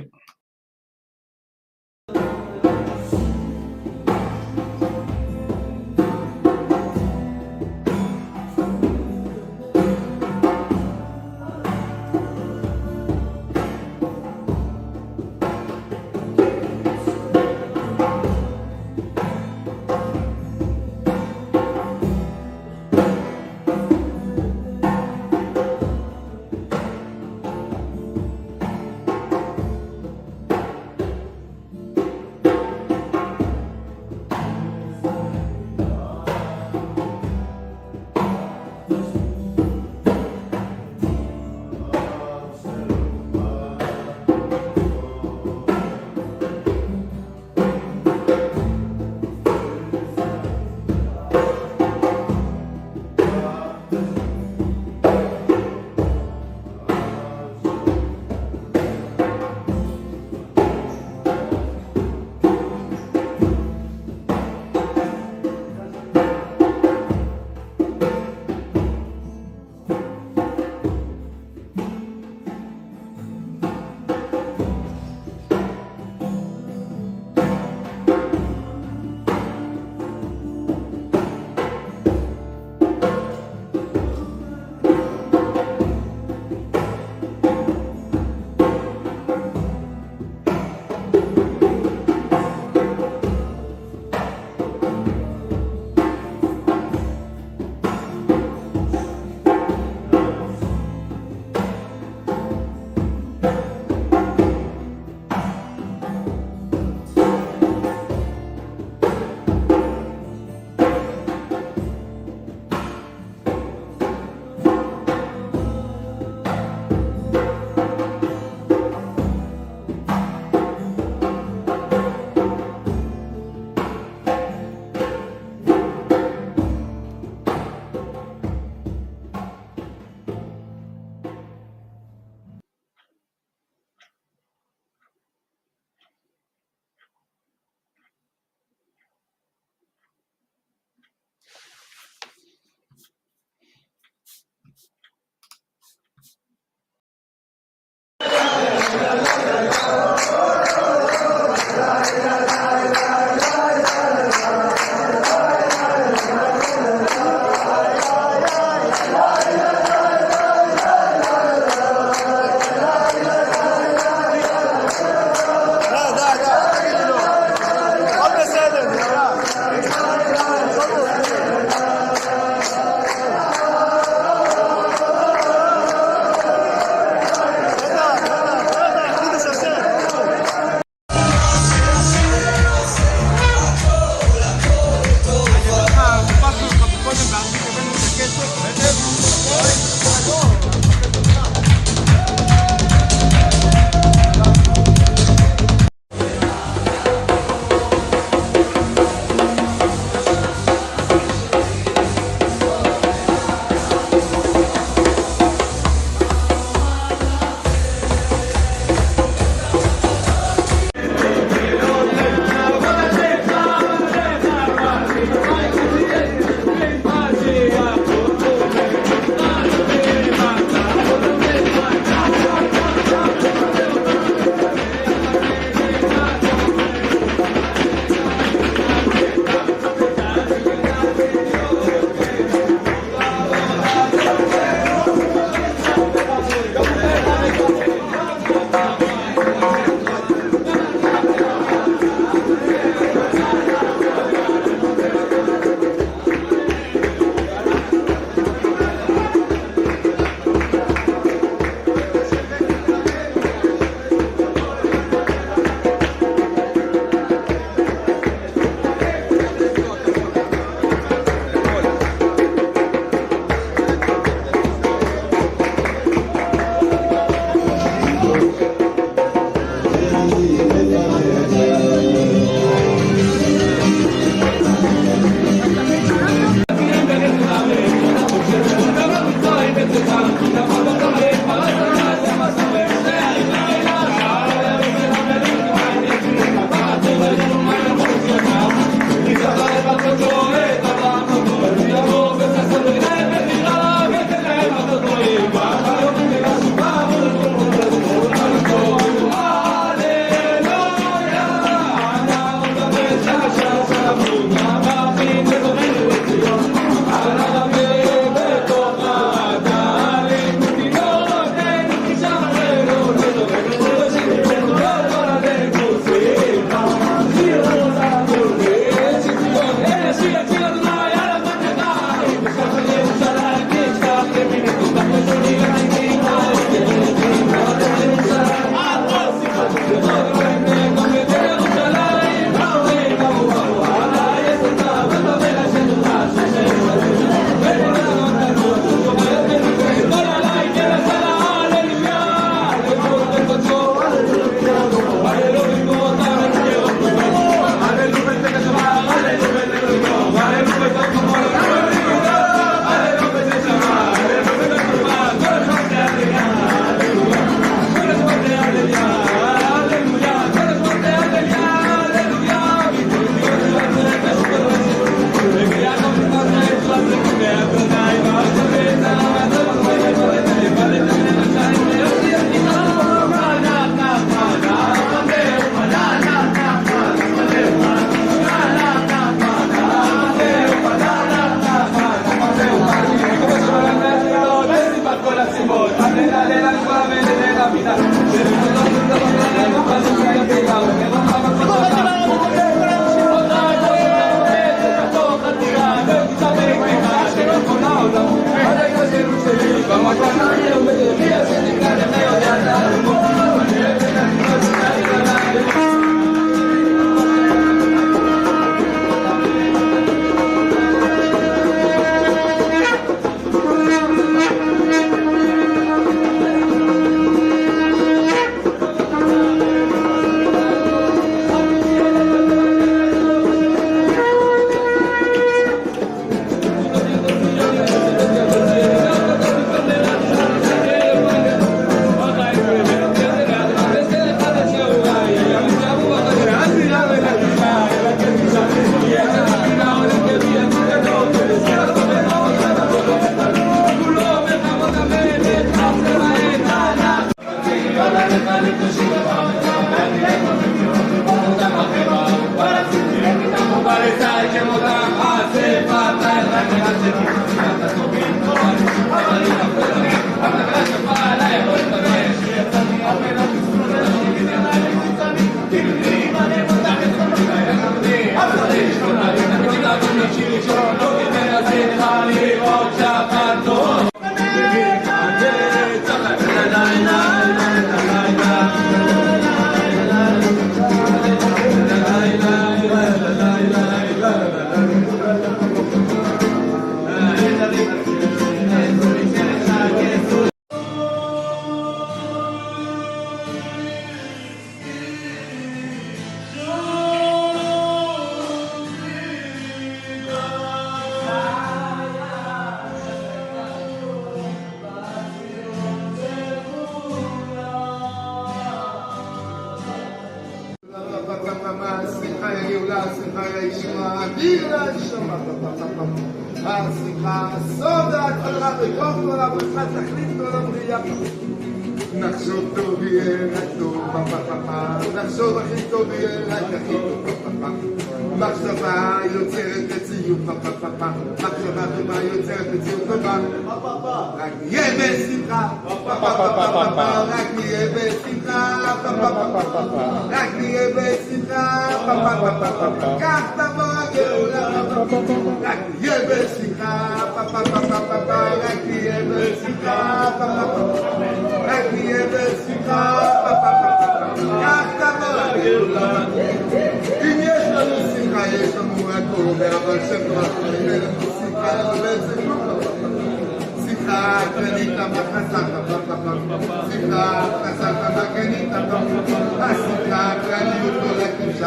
Yeah.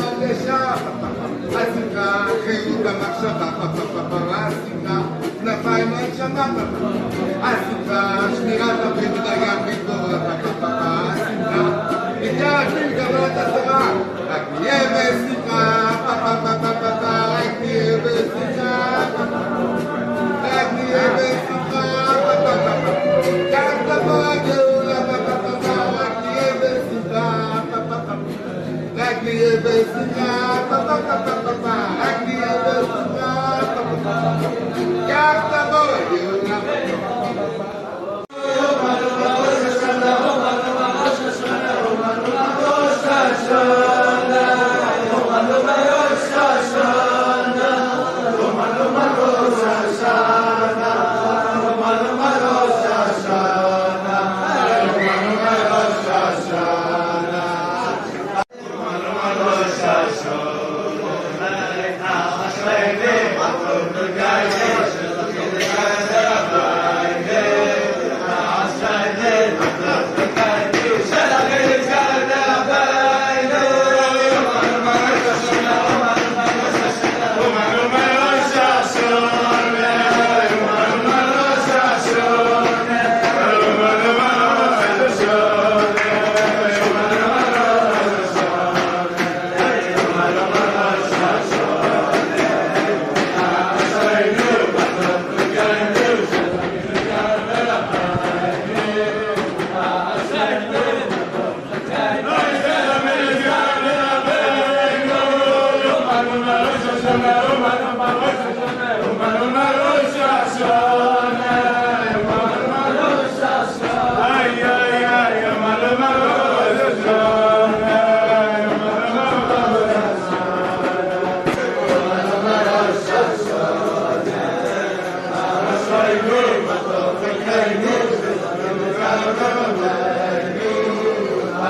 μαντεσιά Αθήνα, χρήματα μαξάτα Παράθυνα, να φάει να εξαμάτα Αθήνα, σμιγάτα πριν τα γιάντα